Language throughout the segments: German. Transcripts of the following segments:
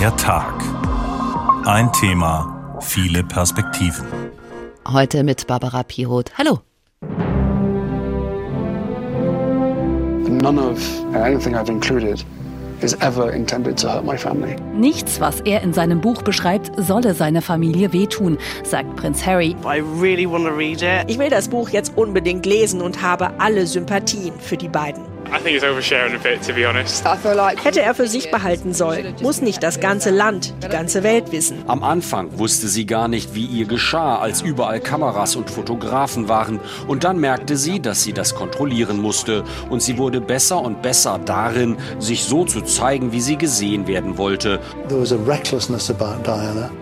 Der Tag. Ein Thema, viele Perspektiven. Heute mit Barbara Piroth. Hallo. None of anything I've included is ever intended to hurt my family. Nichts, was er in seinem Buch beschreibt, solle seine Familie wehtun, sagt Prinz Harry. I really want to read it. Ich will das Buch jetzt unbedingt lesen und habe alle Sympathien für die beiden. I think it's oversharing a bit, to be honest. Hätte er für sich behalten sollen, muss nicht das ganze Land, die ganze Welt wissen. Am Anfang wusste sie gar nicht, wie ihr geschah, als überall Kameras und Fotografen waren. Und dann merkte sie, dass sie das kontrollieren musste. Und sie wurde besser und besser darin, sich so zu zeigen, wie sie gesehen werden wollte.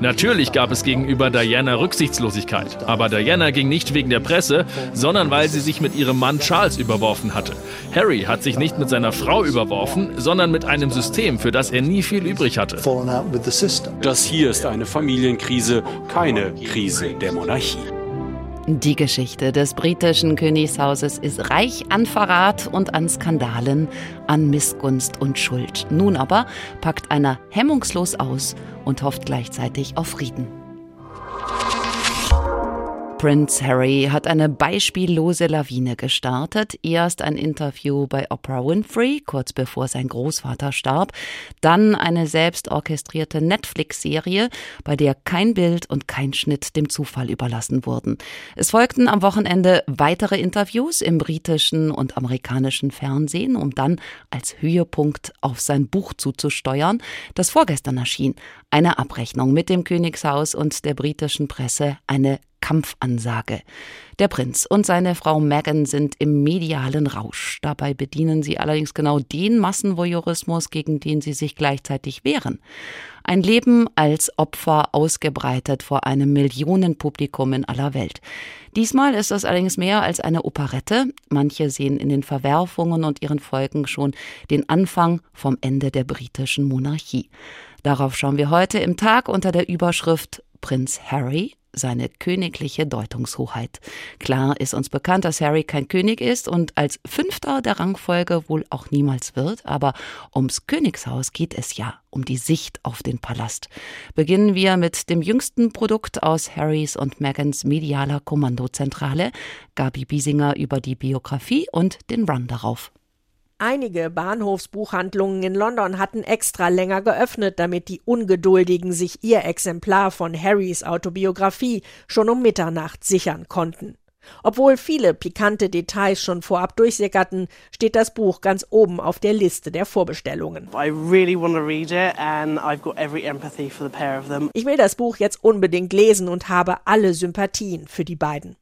Natürlich gab es gegenüber Diana Rücksichtslosigkeit. Aber Diana ging nicht wegen der Presse, sondern weil sie sich mit ihrem Mann Charles überworfen hatte. Harry hat sich nicht mit seiner Frau überworfen, sondern mit einem System, für das er nie viel übrig hatte. Das hier ist eine Familienkrise, keine Krise der Monarchie. Die Geschichte des britischen Königshauses ist reich an Verrat und an Skandalen, an Missgunst und Schuld. Nun aber packt einer hemmungslos aus und hofft gleichzeitig auf Frieden. Prince Harry hat eine beispiellose Lawine gestartet. Erst ein Interview bei Oprah Winfrey, kurz bevor sein Großvater starb. Dann eine selbst orchestrierte Netflix-Serie, bei der kein Bild und kein Schnitt dem Zufall überlassen wurden. Es folgten am Wochenende weitere Interviews im britischen und amerikanischen Fernsehen, um dann als Höhepunkt auf sein Buch zuzusteuern, das vorgestern erschien. Eine Abrechnung mit dem Königshaus und der britischen Presse, eine Kampfansage. Der Prinz und seine Frau Meghan sind im medialen Rausch. Dabei bedienen sie allerdings genau den Massenvoyeurismus, gegen den sie sich gleichzeitig wehren. Ein Leben als Opfer ausgebreitet vor einem Millionenpublikum in aller Welt. Diesmal ist es allerdings mehr als eine Operette. Manche sehen in den Verwerfungen und ihren Folgen schon den Anfang vom Ende der britischen Monarchie. Darauf schauen wir heute im Tag unter der Überschrift Prinz Harry seine königliche Deutungshoheit. Klar ist uns bekannt, dass Harry kein König ist und als Fünfter der Rangfolge wohl auch niemals wird, aber ums Königshaus geht es ja, um die Sicht auf den Palast. Beginnen wir mit dem jüngsten Produkt aus Harrys und Megans medialer Kommandozentrale, Gabi Biesinger über die Biografie und den Run darauf. Einige Bahnhofsbuchhandlungen in London hatten extra länger geöffnet, damit die Ungeduldigen sich ihr Exemplar von Harrys Autobiografie schon um Mitternacht sichern konnten. Obwohl viele pikante Details schon vorab durchsickerten, steht das Buch ganz oben auf der Liste der Vorbestellungen. Ich will das Buch jetzt unbedingt lesen und habe alle Sympathien für die beiden.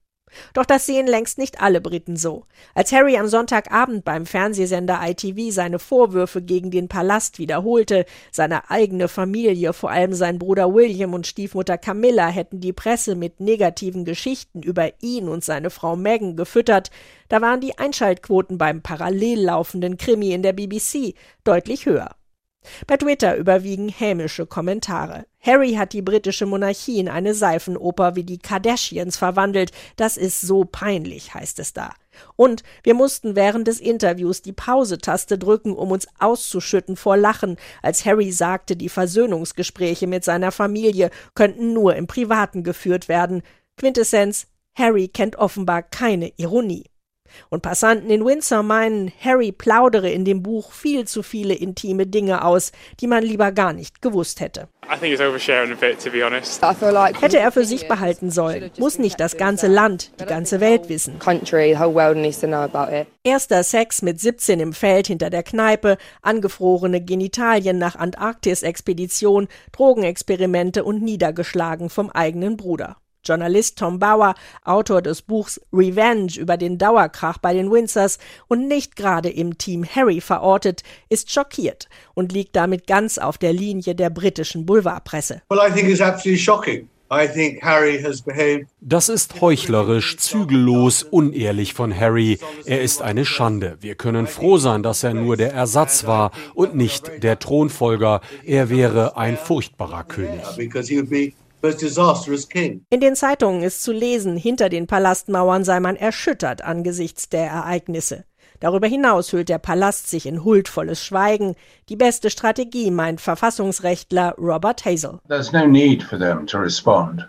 Doch das sehen längst nicht alle Briten so. Als Harry am Sonntagabend beim Fernsehsender ITV seine Vorwürfe gegen den Palast wiederholte, seine eigene Familie, vor allem sein Bruder William und Stiefmutter Camilla, hätten die Presse mit negativen Geschichten über ihn und seine Frau Meghan gefüttert, da waren die Einschaltquoten beim parallel laufenden Krimi in der BBC deutlich höher. Bei Twitter überwiegen hämische Kommentare. Harry hat die britische Monarchie in eine Seifenoper wie die Kardashians verwandelt. Das ist so peinlich, heißt es da. Und wir mussten während des Interviews die Pause-Taste drücken, um uns auszuschütten vor Lachen, als Harry sagte, die Versöhnungsgespräche mit seiner Familie könnten nur im Privaten geführt werden. Quintessenz, Harry kennt offenbar keine Ironie. Und Passanten in Windsor meinen, Harry plaudere in dem Buch viel zu viele intime Dinge aus, die man lieber gar nicht gewusst hätte. Bit, hätte er für sich behalten sollen, muss nicht das ganze Land, die ganze Welt wissen. Erster Sex mit 17 im Feld hinter der Kneipe, angefrorene Genitalien nach Antarktis-Expedition, Drogenexperimente und niedergeschlagen vom eigenen Bruder. Journalist Tom Bauer, Autor des Buchs Revenge über den Dauerkrach bei den Windsors und nicht gerade im Team Harry verortet, ist schockiert und liegt damit ganz auf der Linie der britischen Boulevardpresse. Well, I think it's absolutely shocking. Das ist heuchlerisch, zügellos, unehrlich von Harry. Er ist eine Schande. Wir können froh sein, dass er nur der Ersatz war und nicht der Thronfolger. Er wäre ein furchtbarer König. In den Zeitungen ist zu lesen, hinter den Palastmauern sei man erschüttert angesichts der Ereignisse. Darüber hinaus hüllt der Palast sich in huldvolles Schweigen. Die beste Strategie, meint Verfassungsrechtler Robert Hazel.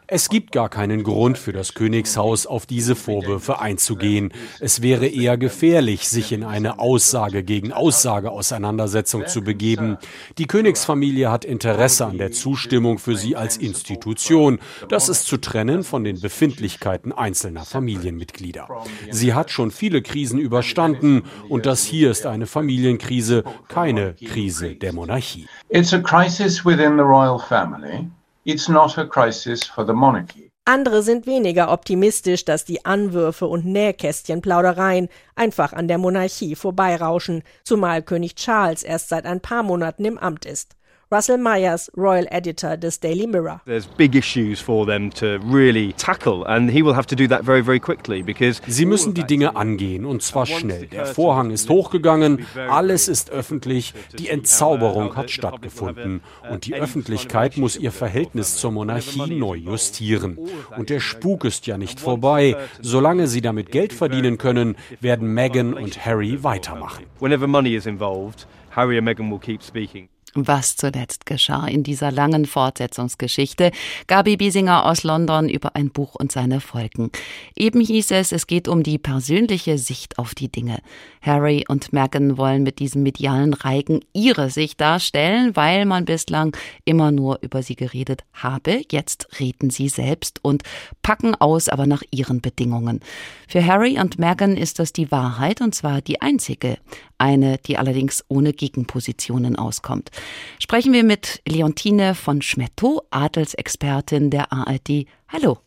Es gibt gar keinen Grund für das Königshaus, auf diese Vorwürfe einzugehen. Es wäre eher gefährlich, sich in eine Aussage gegen Aussage Auseinandersetzung zu begeben. Die Königsfamilie hat Interesse an der Zustimmung für sie als Institution. Das ist zu trennen von den Befindlichkeiten einzelner Familienmitglieder. Sie hat schon viele Krisen überstanden und das hier ist eine Familienkrise, keine Krise der Monarchie. It's a crisis within the royal family. It's not a crisis for the monarchy. Andere sind weniger optimistisch, dass die Anwürfe und Nähkästchenplaudereien einfach an der Monarchie vorbeirauschen, zumal König Charles erst seit ein paar Monaten im Amt ist. Russell Myers, Royal Editor des Daily Mirror. There's big issues for them to really tackle and he will have to do that very very quickly because Sie müssen die Dinge angehen und zwar schnell. Der Vorhang ist hochgegangen, alles ist öffentlich, die Entzauberung hat stattgefunden und die Öffentlichkeit muss ihr Verhältnis zur Monarchie neu justieren. Und der Spuk ist ja nicht vorbei. Solange sie damit Geld verdienen können, werden Meghan und Harry weitermachen. Whenever money is involved, Harry and Meghan will keep speaking. Was zuletzt geschah in dieser langen Fortsetzungsgeschichte. Gabi Biesinger aus London über ein Buch und seine Folgen. Eben hieß es, es geht um die persönliche Sicht auf die Dinge. Harry und Meghan wollen mit diesem medialen Reigen ihre Sicht darstellen, weil man bislang immer nur über sie geredet habe. Jetzt reden sie selbst und packen aus, aber nach ihren Bedingungen. Für Harry und Meghan ist das die Wahrheit und zwar die einzige. Eine, die allerdings ohne Gegenpositionen auskommt. Sprechen wir mit Leontine von Schmetto, Adelsexpertin der ARD. Hallo.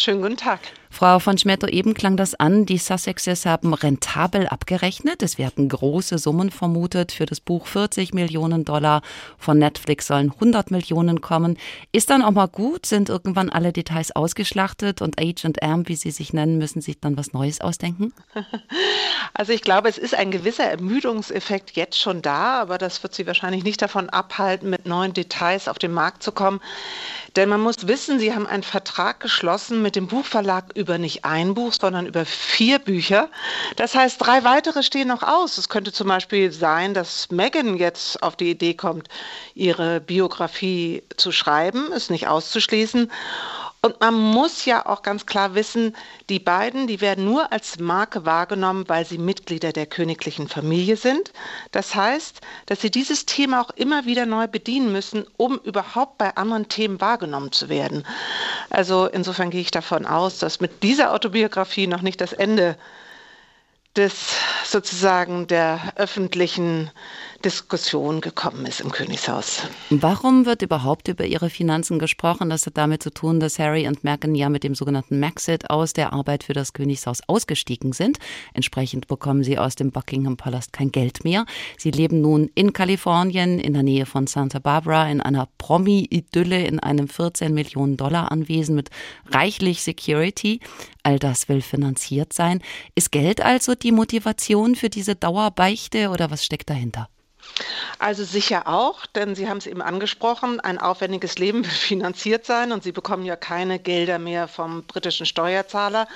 Schönen guten Tag. Frau von Schmetto, eben klang das an, die Sussexes haben rentabel abgerechnet. Es werden große Summen vermutet. Für das Buch 40 Millionen Dollar. Von Netflix sollen 100 Millionen kommen. Ist dann auch mal gut? Sind irgendwann alle Details ausgeschlachtet und H&M, wie sie sich nennen, müssen sich dann was Neues ausdenken? Also ich glaube, es ist ein gewisser Ermüdungseffekt jetzt schon da, aber das wird sie wahrscheinlich nicht davon abhalten, mit neuen Details auf den Markt zu kommen. Denn man muss wissen, sie haben einen Vertrag geschlossen mit dem Buchverlag über nicht ein Buch, sondern über vier Bücher. Das heißt, drei weitere stehen noch aus. Es könnte zum Beispiel sein, dass Megan jetzt auf die Idee kommt, ihre Biografie zu schreiben, ist nicht auszuschließen. Und man muss ja auch ganz klar wissen, die beiden, die werden nur als Marke wahrgenommen, weil sie Mitglieder der königlichen Familie sind. Das heißt, dass sie dieses Thema auch immer wieder neu bedienen müssen, um überhaupt bei anderen Themen wahrgenommen zu werden. Also insofern gehe ich davon aus, dass mit dieser Autobiografie noch nicht das Ende des sozusagen der öffentlichen Diskussion gekommen ist im Königshaus. Warum wird überhaupt über ihre Finanzen gesprochen? Das hat damit zu tun, dass Harry und Meghan ja mit dem sogenannten Maxit aus der Arbeit für das Königshaus ausgestiegen sind. Entsprechend bekommen sie aus dem Buckingham Palast kein Geld mehr. Sie leben nun in Kalifornien in der Nähe von Santa Barbara in einer Promi-Idylle in einem 14 Millionen Dollar Anwesen mit reichlich Security. All das will finanziert sein. Ist Geld also die Motivation für diese Dauerbeichte oder was steckt dahinter? Also sicher auch, denn Sie haben es eben angesprochen, ein aufwendiges Leben will finanziert sein und Sie bekommen ja keine Gelder mehr vom britischen Steuerzahler.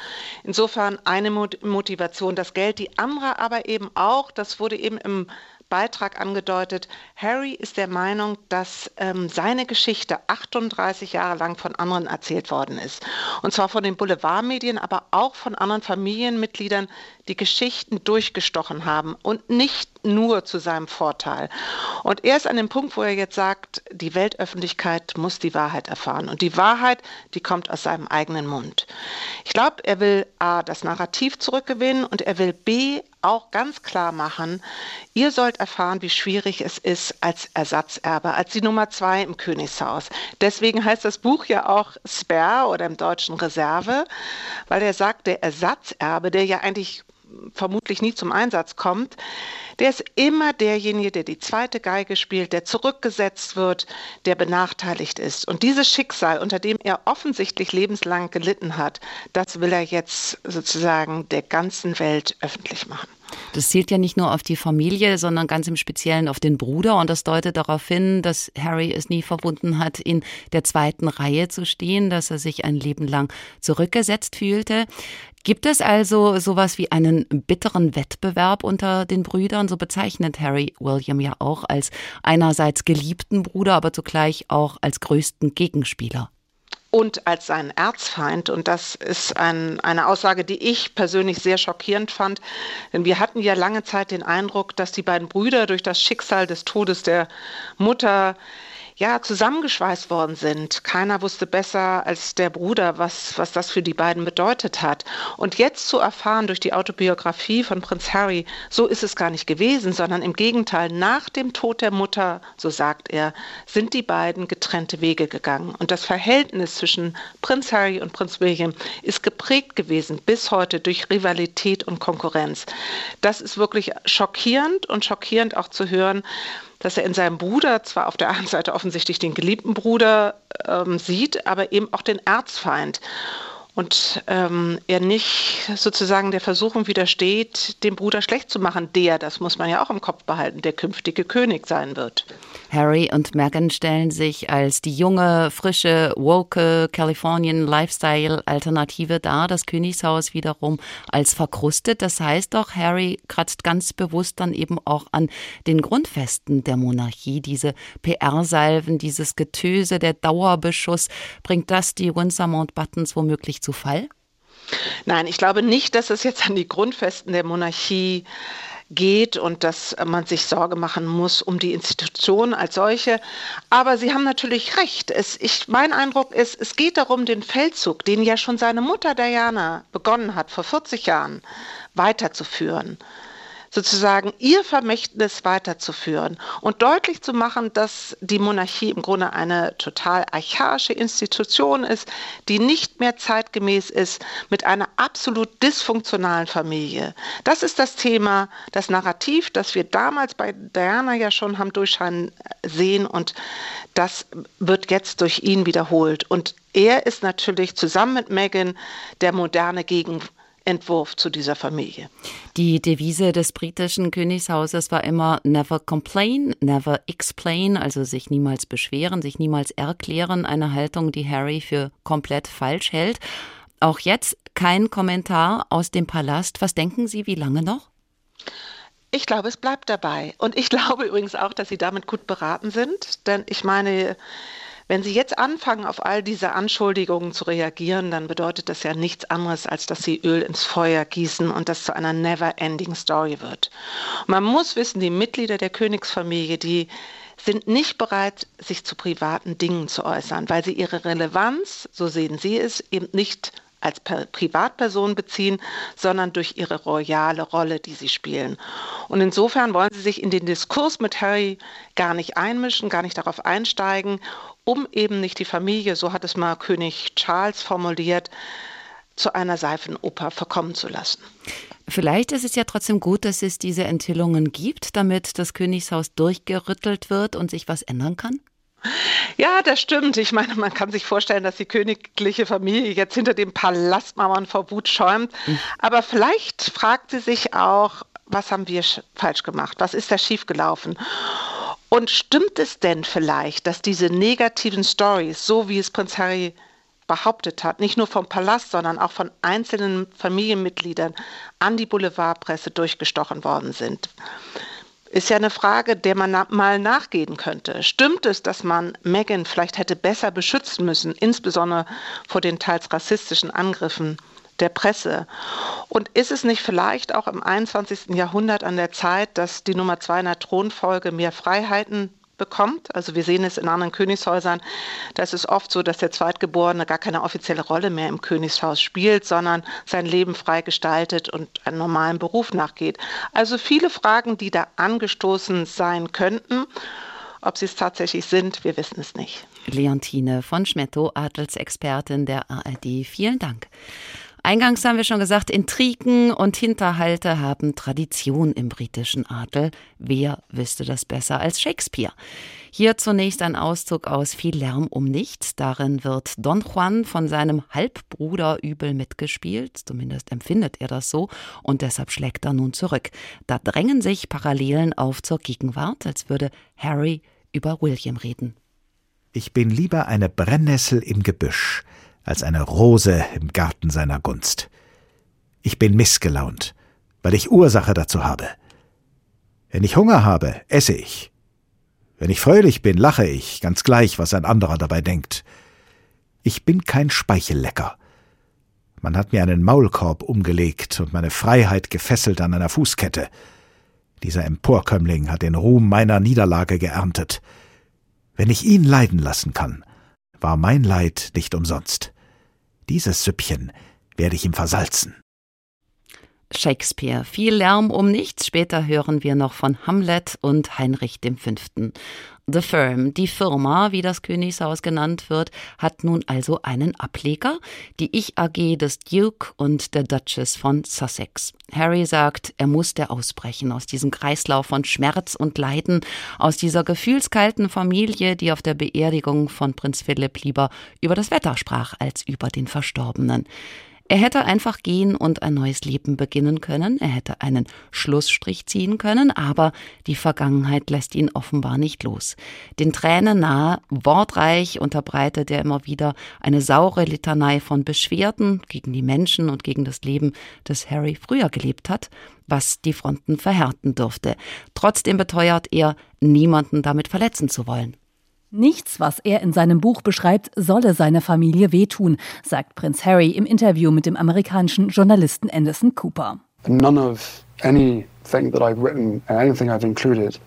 Insofern eine Motivation das Geld, die andere aber eben auch, das wurde eben im Beitrag angedeutet, Harry ist der Meinung, dass ähm, seine Geschichte 38 Jahre lang von anderen erzählt worden ist. Und zwar von den Boulevardmedien, aber auch von anderen Familienmitgliedern, die Geschichten durchgestochen haben und nicht nur zu seinem Vorteil. Und er ist an dem Punkt, wo er jetzt sagt, die Weltöffentlichkeit muss die Wahrheit erfahren. Und die Wahrheit, die kommt aus seinem eigenen Mund. Ich glaube, er will A, das Narrativ zurückgewinnen und er will B, auch ganz klar machen, ihr sollt erfahren, wie schwierig es ist als Ersatzerbe, als die Nummer zwei im Königshaus. Deswegen heißt das Buch ja auch Spare oder im Deutschen Reserve, weil er sagt, der Ersatzerbe, der ja eigentlich vermutlich nie zum Einsatz kommt, der ist immer derjenige, der die zweite Geige spielt, der zurückgesetzt wird, der benachteiligt ist. Und dieses Schicksal, unter dem er offensichtlich lebenslang gelitten hat, das will er jetzt sozusagen der ganzen Welt öffentlich machen. Das zielt ja nicht nur auf die Familie, sondern ganz im Speziellen auf den Bruder. Und das deutet darauf hin, dass Harry es nie verwunden hat, in der zweiten Reihe zu stehen, dass er sich ein Leben lang zurückgesetzt fühlte. Gibt es also sowas wie einen bitteren Wettbewerb unter den Brüdern? So bezeichnet Harry William ja auch als einerseits geliebten Bruder, aber zugleich auch als größten Gegenspieler und als seinen Erzfeind. Und das ist ein, eine Aussage, die ich persönlich sehr schockierend fand. Denn wir hatten ja lange Zeit den Eindruck, dass die beiden Brüder durch das Schicksal des Todes der Mutter ja, zusammengeschweißt worden sind. Keiner wusste besser als der Bruder, was, was das für die beiden bedeutet hat. Und jetzt zu erfahren durch die Autobiografie von Prinz Harry, so ist es gar nicht gewesen, sondern im Gegenteil, nach dem Tod der Mutter, so sagt er, sind die beiden getrennte Wege gegangen. Und das Verhältnis zwischen Prinz Harry und Prinz William ist geprägt gewesen bis heute durch Rivalität und Konkurrenz. Das ist wirklich schockierend und schockierend auch zu hören, dass er in seinem Bruder zwar auf der einen Seite offensichtlich den geliebten Bruder ähm, sieht, aber eben auch den Erzfeind und ähm, er nicht sozusagen der Versuchung widersteht, den Bruder schlecht zu machen, der, das muss man ja auch im Kopf behalten, der künftige König sein wird. Harry und Meghan stellen sich als die junge, frische, woke Californian Lifestyle Alternative dar, das Königshaus wiederum als verkrustet. Das heißt doch, Harry kratzt ganz bewusst dann eben auch an den Grundfesten der Monarchie. Diese PR-Salven, dieses Getöse, der Dauerbeschuss, bringt das die Windsor Mountbattens womöglich zu Fall? Nein, ich glaube nicht, dass es jetzt an die Grundfesten der Monarchie geht und dass man sich Sorge machen muss um die Institution als solche. Aber Sie haben natürlich recht. Es, ich, mein Eindruck ist, es geht darum, den Feldzug, den ja schon seine Mutter Diana begonnen hat, vor 40 Jahren, weiterzuführen sozusagen ihr Vermächtnis weiterzuführen und deutlich zu machen, dass die Monarchie im Grunde eine total archaische Institution ist, die nicht mehr zeitgemäß ist mit einer absolut dysfunktionalen Familie. Das ist das Thema, das Narrativ, das wir damals bei Diana ja schon haben durchscheinen sehen und das wird jetzt durch ihn wiederholt. Und er ist natürlich zusammen mit Meghan der moderne Gegenwart Entwurf zu dieser Familie. Die Devise des britischen Königshauses war immer never complain, never explain, also sich niemals beschweren, sich niemals erklären, eine Haltung, die Harry für komplett falsch hält. Auch jetzt kein Kommentar aus dem Palast. Was denken Sie, wie lange noch? Ich glaube, es bleibt dabei. Und ich glaube übrigens auch, dass Sie damit gut beraten sind. Denn ich meine, wenn Sie jetzt anfangen, auf all diese Anschuldigungen zu reagieren, dann bedeutet das ja nichts anderes, als dass Sie Öl ins Feuer gießen und das zu einer never-ending Story wird. Man muss wissen, die Mitglieder der Königsfamilie, die sind nicht bereit, sich zu privaten Dingen zu äußern, weil sie ihre Relevanz, so sehen sie es, eben nicht als Privatperson beziehen, sondern durch ihre royale Rolle, die sie spielen. Und insofern wollen sie sich in den Diskurs mit Harry gar nicht einmischen, gar nicht darauf einsteigen, um eben nicht die Familie, so hat es mal König Charles formuliert, zu einer Seifenoper verkommen zu lassen. Vielleicht ist es ja trotzdem gut, dass es diese Enthüllungen gibt, damit das Königshaus durchgerüttelt wird und sich was ändern kann? Ja, das stimmt. Ich meine, man kann sich vorstellen, dass die königliche Familie jetzt hinter den Palastmauern vor Wut schäumt. Mhm. Aber vielleicht fragt sie sich auch, was haben wir falsch gemacht? Was ist da schiefgelaufen? Und stimmt es denn vielleicht, dass diese negativen Stories, so wie es Prinz Harry behauptet hat, nicht nur vom Palast, sondern auch von einzelnen Familienmitgliedern an die Boulevardpresse durchgestochen worden sind? Ist ja eine Frage, der man na mal nachgehen könnte. Stimmt es, dass man Meghan vielleicht hätte besser beschützen müssen, insbesondere vor den teils rassistischen Angriffen der Presse? Und ist es nicht vielleicht auch im 21. Jahrhundert an der Zeit, dass die Nummer zwei in der Thronfolge mehr Freiheiten bekommt. Also wir sehen es in anderen Königshäusern, da ist es oft so, dass der Zweitgeborene gar keine offizielle Rolle mehr im Königshaus spielt, sondern sein Leben frei gestaltet und einen normalen Beruf nachgeht. Also viele Fragen, die da angestoßen sein könnten. Ob sie es tatsächlich sind, wir wissen es nicht. Leontine von Schmetto, Adelsexpertin der ARD. Vielen Dank. Eingangs haben wir schon gesagt, Intrigen und Hinterhalte haben Tradition im britischen Adel. Wer wüsste das besser als Shakespeare? Hier zunächst ein Auszug aus Viel Lärm um nichts. Darin wird Don Juan von seinem Halbbruder übel mitgespielt, zumindest empfindet er das so, und deshalb schlägt er nun zurück. Da drängen sich Parallelen auf zur Gegenwart, als würde Harry über William reden. Ich bin lieber eine Brennnessel im Gebüsch als eine Rose im Garten seiner Gunst. Ich bin missgelaunt, weil ich Ursache dazu habe. Wenn ich Hunger habe, esse ich. Wenn ich fröhlich bin, lache ich, ganz gleich, was ein anderer dabei denkt. Ich bin kein Speichellecker. Man hat mir einen Maulkorb umgelegt und meine Freiheit gefesselt an einer Fußkette. Dieser Emporkömmling hat den Ruhm meiner Niederlage geerntet. Wenn ich ihn leiden lassen kann, war mein Leid nicht umsonst. Dieses Süppchen werde ich ihm versalzen. Shakespeare. Viel Lärm um nichts. Später hören wir noch von Hamlet und Heinrich V. The Firm, die Firma, wie das Königshaus genannt wird, hat nun also einen Ableger, die Ich AG des Duke und der Duchess von Sussex. Harry sagt, er musste ausbrechen aus diesem Kreislauf von Schmerz und Leiden, aus dieser gefühlskalten Familie, die auf der Beerdigung von Prinz Philipp lieber über das Wetter sprach als über den Verstorbenen. Er hätte einfach gehen und ein neues Leben beginnen können, er hätte einen Schlussstrich ziehen können, aber die Vergangenheit lässt ihn offenbar nicht los. Den Tränen nahe, wortreich unterbreitet er immer wieder eine saure Litanei von Beschwerden gegen die Menschen und gegen das Leben, das Harry früher gelebt hat, was die Fronten verhärten dürfte. Trotzdem beteuert er, niemanden damit verletzen zu wollen. Nichts, was er in seinem Buch beschreibt, solle seiner Familie wehtun, sagt Prinz Harry im Interview mit dem amerikanischen Journalisten Anderson Cooper. None of anything that I've written and anything I've included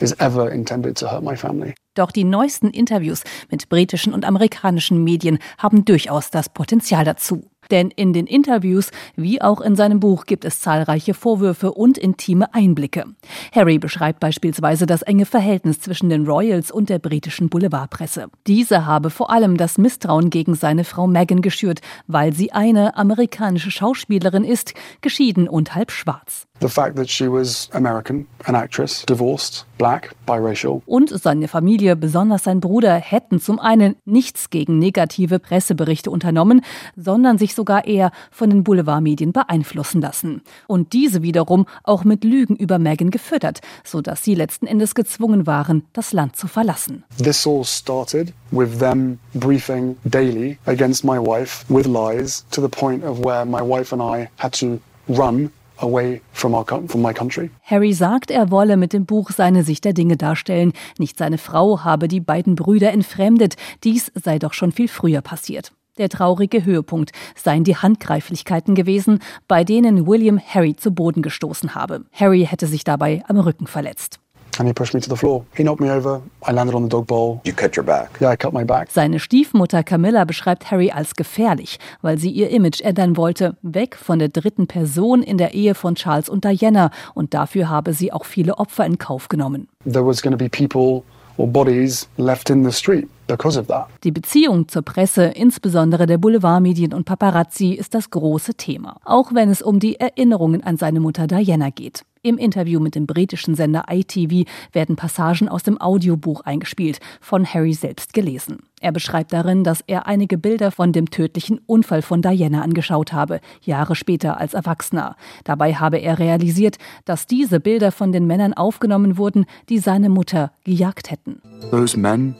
is ever intended to hurt my family. Doch die neuesten Interviews mit britischen und amerikanischen Medien haben durchaus das Potenzial dazu. Denn in den Interviews wie auch in seinem Buch gibt es zahlreiche Vorwürfe und intime Einblicke. Harry beschreibt beispielsweise das enge Verhältnis zwischen den Royals und der britischen Boulevardpresse. Diese habe vor allem das Misstrauen gegen seine Frau Meghan geschürt, weil sie eine amerikanische Schauspielerin ist, geschieden und halb schwarz. The fact that she was American, an actress, divorced, black, biracial. Und seine Familie, besonders sein Bruder, hätten zum einen nichts gegen negative Presseberichte unternommen, sondern sich sogar eher von den Boulevardmedien beeinflussen lassen. Und diese wiederum auch mit Lügen über Meghan gefüttert, sodass sie letzten Endes gezwungen waren, das Land zu verlassen. This all started with them briefing daily against my wife with lies to the point of where my wife and I had to run away from, our, from my country. Harry sagt, er wolle mit dem Buch seine Sicht der Dinge darstellen. Nicht seine Frau habe die beiden Brüder entfremdet. Dies sei doch schon viel früher passiert. Der traurige Höhepunkt seien die Handgreiflichkeiten gewesen, bei denen William Harry zu Boden gestoßen habe. Harry hätte sich dabei am Rücken verletzt. And he pushed me to the floor. He knocked me over. I landed on the dog bowl. You cut your back. Yeah, I cut my back. Seine Stiefmutter Camilla beschreibt Harry als gefährlich, weil sie ihr Image ändern wollte, weg von der dritten Person in der Ehe von Charles und Diana. Und dafür habe sie auch viele Opfer in Kauf genommen. There was going to be people or bodies left in the street. Because of that. Die Beziehung zur Presse, insbesondere der Boulevardmedien und Paparazzi, ist das große Thema. Auch wenn es um die Erinnerungen an seine Mutter Diana geht. Im Interview mit dem britischen Sender ITV werden Passagen aus dem Audiobuch eingespielt, von Harry selbst gelesen. Er beschreibt darin, dass er einige Bilder von dem tödlichen Unfall von Diana angeschaut habe, Jahre später als Erwachsener. Dabei habe er realisiert, dass diese Bilder von den Männern aufgenommen wurden, die seine Mutter gejagt hätten. Those men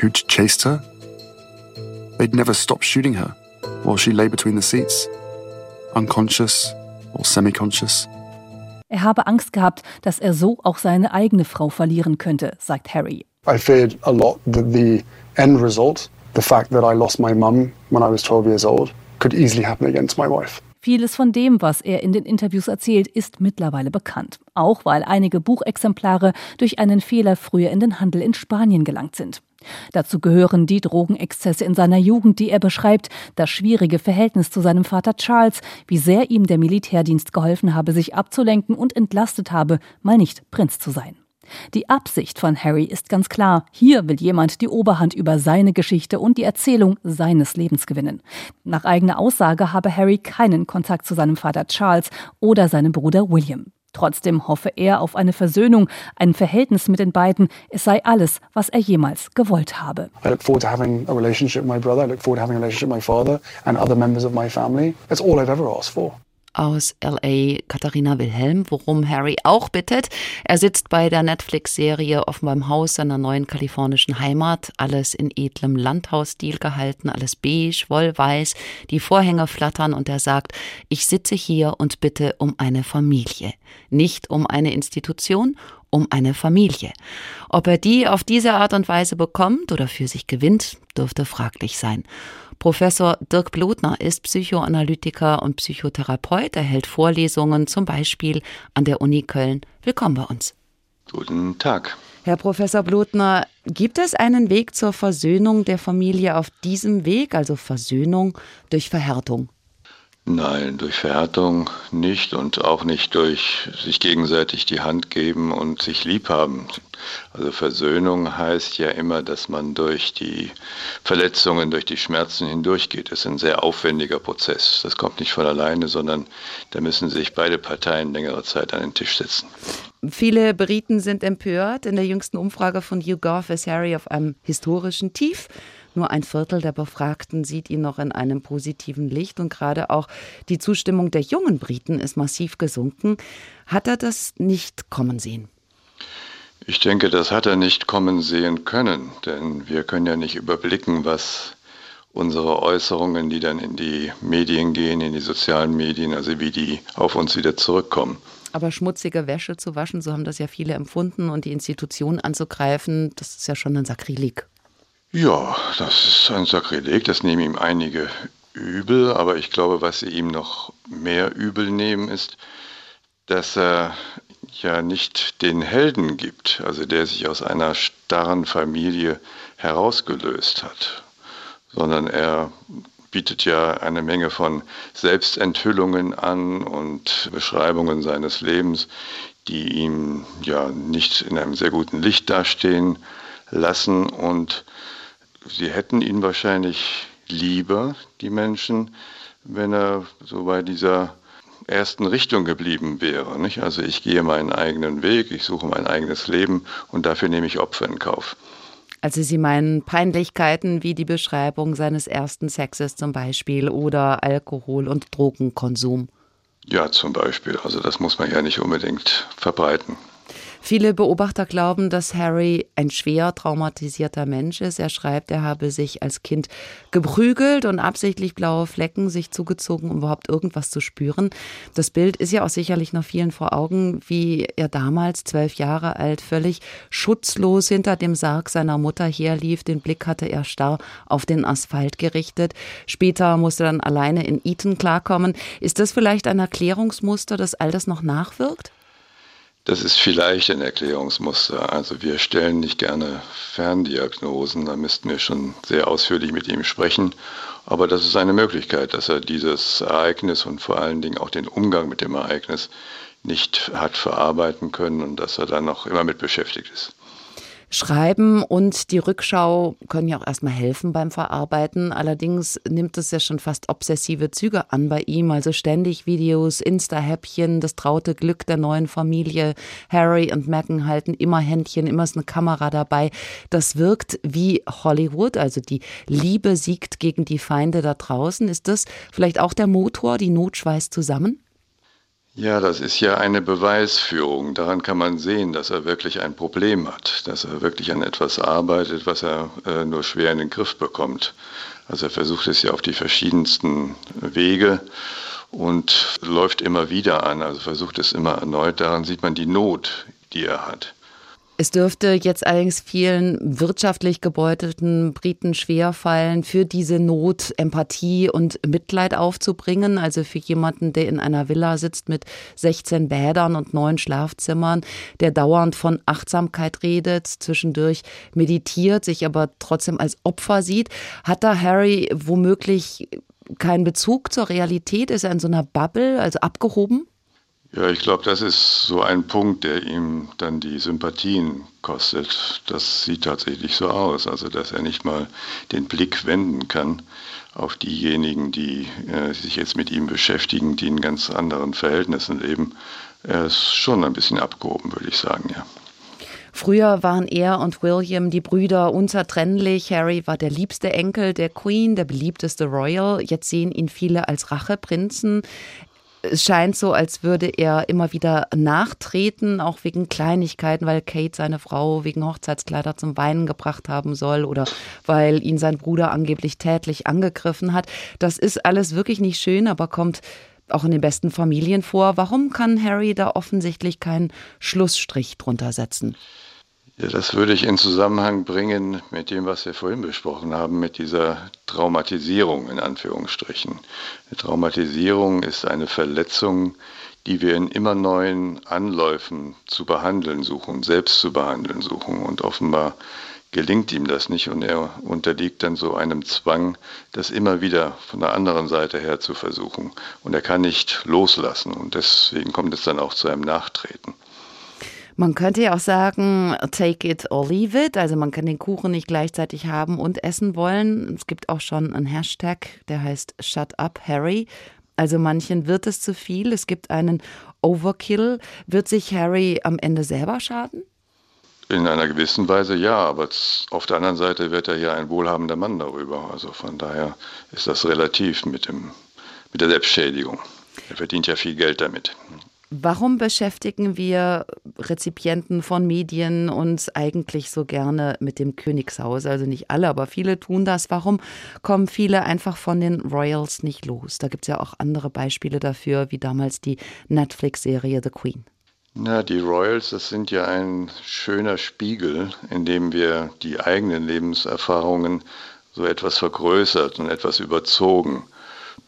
who'd chased her, they'd never stop shooting her while she lay between the seats, unconscious or semi-conscious. Er habe Angst gehabt, dass er so auch seine eigene Frau verlieren könnte, sagt Harry. I feared a lot that the end result, the fact that I lost my mum when I was 12 years old, could easily happen against my wife. Vieles von dem, was er in den Interviews erzählt, ist mittlerweile bekannt. Auch weil einige Buchexemplare durch einen Fehler früher in den Handel in Spanien gelangt sind. Dazu gehören die Drogenexzesse in seiner Jugend, die er beschreibt, das schwierige Verhältnis zu seinem Vater Charles, wie sehr ihm der Militärdienst geholfen habe, sich abzulenken und entlastet habe, mal nicht Prinz zu sein. Die Absicht von Harry ist ganz klar. Hier will jemand die Oberhand über seine Geschichte und die Erzählung seines Lebens gewinnen. Nach eigener Aussage habe Harry keinen Kontakt zu seinem Vater Charles oder seinem Bruder William. Trotzdem hoffe er auf eine Versöhnung, ein Verhältnis mit den beiden. Es sei alles, was er jemals gewollt habe. I look forward to having a relationship with my brother. I look forward to having a relationship with my father and other members of my family. It's all I've ever aus LA Katharina Wilhelm, worum Harry auch bittet. Er sitzt bei der Netflix-Serie offenbar im Haus seiner neuen kalifornischen Heimat. Alles in edlem Landhausstil gehalten, alles beige, wollweiß, die Vorhänge flattern und er sagt, ich sitze hier und bitte um eine Familie. Nicht um eine Institution, um eine Familie. Ob er die auf diese Art und Weise bekommt oder für sich gewinnt, dürfte fraglich sein. Professor Dirk Blutner ist Psychoanalytiker und Psychotherapeut. Er hält Vorlesungen zum Beispiel an der Uni Köln. Willkommen bei uns. Guten Tag. Herr Professor Blutner, gibt es einen Weg zur Versöhnung der Familie auf diesem Weg, also Versöhnung durch Verhärtung? Nein, durch Verhärtung nicht und auch nicht durch sich gegenseitig die Hand geben und sich lieb haben. Also Versöhnung heißt ja immer, dass man durch die Verletzungen, durch die Schmerzen hindurchgeht. Das ist ein sehr aufwendiger Prozess. Das kommt nicht von alleine, sondern da müssen sich beide Parteien längere Zeit an den Tisch setzen. Viele Briten sind empört. In der jüngsten Umfrage von YouGov ist Harry auf einem historischen Tief. Nur ein Viertel der Befragten sieht ihn noch in einem positiven Licht und gerade auch die Zustimmung der jungen Briten ist massiv gesunken. Hat er das nicht kommen sehen? Ich denke, das hat er nicht kommen sehen können, denn wir können ja nicht überblicken, was unsere Äußerungen, die dann in die Medien gehen, in die sozialen Medien, also wie die auf uns wieder zurückkommen. Aber schmutzige Wäsche zu waschen, so haben das ja viele empfunden und die Institutionen anzugreifen, das ist ja schon ein Sakrileg. Ja, das ist ein Sakrileg, das nehmen ihm einige übel, aber ich glaube, was sie ihm noch mehr übel nehmen, ist, dass er ja nicht den Helden gibt, also der sich aus einer starren Familie herausgelöst hat, sondern er bietet ja eine Menge von Selbstenthüllungen an und Beschreibungen seines Lebens, die ihm ja nicht in einem sehr guten Licht dastehen lassen und sie hätten ihn wahrscheinlich lieber, die Menschen, wenn er so bei dieser ersten Richtung geblieben wäre. Nicht? Also ich gehe meinen eigenen Weg, ich suche mein eigenes Leben und dafür nehme ich Opfer in Kauf. Also Sie meinen Peinlichkeiten wie die Beschreibung seines ersten Sexes zum Beispiel oder Alkohol- und Drogenkonsum. Ja, zum Beispiel. Also das muss man ja nicht unbedingt verbreiten. Viele Beobachter glauben, dass Harry ein schwer traumatisierter Mensch ist. Er schreibt, er habe sich als Kind geprügelt und absichtlich blaue Flecken sich zugezogen, um überhaupt irgendwas zu spüren. Das Bild ist ja auch sicherlich noch vielen vor Augen, wie er damals, zwölf Jahre alt, völlig schutzlos hinter dem Sarg seiner Mutter herlief. Den Blick hatte er starr auf den Asphalt gerichtet. Später musste er dann alleine in Eton klarkommen. Ist das vielleicht ein Erklärungsmuster, das all das noch nachwirkt? Das ist vielleicht ein Erklärungsmuster. Also wir stellen nicht gerne Ferndiagnosen, da müssten wir schon sehr ausführlich mit ihm sprechen. Aber das ist eine Möglichkeit, dass er dieses Ereignis und vor allen Dingen auch den Umgang mit dem Ereignis nicht hat verarbeiten können und dass er dann noch immer mit beschäftigt ist. Schreiben und die Rückschau können ja auch erstmal helfen beim Verarbeiten. Allerdings nimmt es ja schon fast obsessive Züge an bei ihm. Also ständig Videos, Insta-Häppchen, das traute Glück der neuen Familie. Harry und Meghan halten immer Händchen, immer ist eine Kamera dabei. Das wirkt wie Hollywood. Also die Liebe siegt gegen die Feinde da draußen. Ist das vielleicht auch der Motor, die Not schweißt zusammen? Ja, das ist ja eine Beweisführung. Daran kann man sehen, dass er wirklich ein Problem hat, dass er wirklich an etwas arbeitet, was er äh, nur schwer in den Griff bekommt. Also er versucht es ja auf die verschiedensten Wege und läuft immer wieder an, also versucht es immer erneut. Daran sieht man die Not, die er hat. Es dürfte jetzt allerdings vielen wirtschaftlich gebeutelten Briten schwerfallen, für diese Not Empathie und Mitleid aufzubringen. Also für jemanden, der in einer Villa sitzt mit 16 Bädern und neun Schlafzimmern, der dauernd von Achtsamkeit redet, zwischendurch meditiert, sich aber trotzdem als Opfer sieht. Hat da Harry womöglich keinen Bezug zur Realität? Ist er in so einer Bubble, also abgehoben? Ja, ich glaube, das ist so ein Punkt, der ihm dann die Sympathien kostet. Das sieht tatsächlich so aus, also dass er nicht mal den Blick wenden kann auf diejenigen, die äh, sich jetzt mit ihm beschäftigen, die in ganz anderen Verhältnissen leben. er ist schon ein bisschen abgehoben, würde ich sagen, ja. Früher waren er und William, die Brüder, unzertrennlich. Harry war der liebste Enkel der Queen, der beliebteste Royal. Jetzt sehen ihn viele als Racheprinzen. Es scheint so, als würde er immer wieder nachtreten, auch wegen Kleinigkeiten, weil Kate seine Frau wegen Hochzeitskleider zum Weinen gebracht haben soll oder weil ihn sein Bruder angeblich tätlich angegriffen hat. Das ist alles wirklich nicht schön, aber kommt auch in den besten Familien vor. Warum kann Harry da offensichtlich keinen Schlussstrich drunter setzen? Ja, das würde ich in Zusammenhang bringen mit dem, was wir vorhin besprochen haben, mit dieser Traumatisierung in Anführungsstrichen. Eine Traumatisierung ist eine Verletzung, die wir in immer neuen Anläufen zu behandeln suchen, selbst zu behandeln suchen. Und offenbar gelingt ihm das nicht und er unterliegt dann so einem Zwang, das immer wieder von der anderen Seite her zu versuchen. Und er kann nicht loslassen und deswegen kommt es dann auch zu einem Nachtreten. Man könnte ja auch sagen, take it or leave it. Also man kann den Kuchen nicht gleichzeitig haben und essen wollen. Es gibt auch schon einen Hashtag, der heißt Shut up Harry. Also manchen wird es zu viel. Es gibt einen Overkill. Wird sich Harry am Ende selber schaden? In einer gewissen Weise ja, aber auf der anderen Seite wird er ja ein wohlhabender Mann darüber. Also von daher ist das relativ mit, dem, mit der Selbstschädigung. Er verdient ja viel Geld damit. Warum beschäftigen wir Rezipienten von Medien uns eigentlich so gerne mit dem Königshaus? Also nicht alle, aber viele tun das. Warum kommen viele einfach von den Royals nicht los? Da gibt es ja auch andere Beispiele dafür, wie damals die Netflix-Serie The Queen. Na, die Royals, das sind ja ein schöner Spiegel, in dem wir die eigenen Lebenserfahrungen so etwas vergrößert und etwas überzogen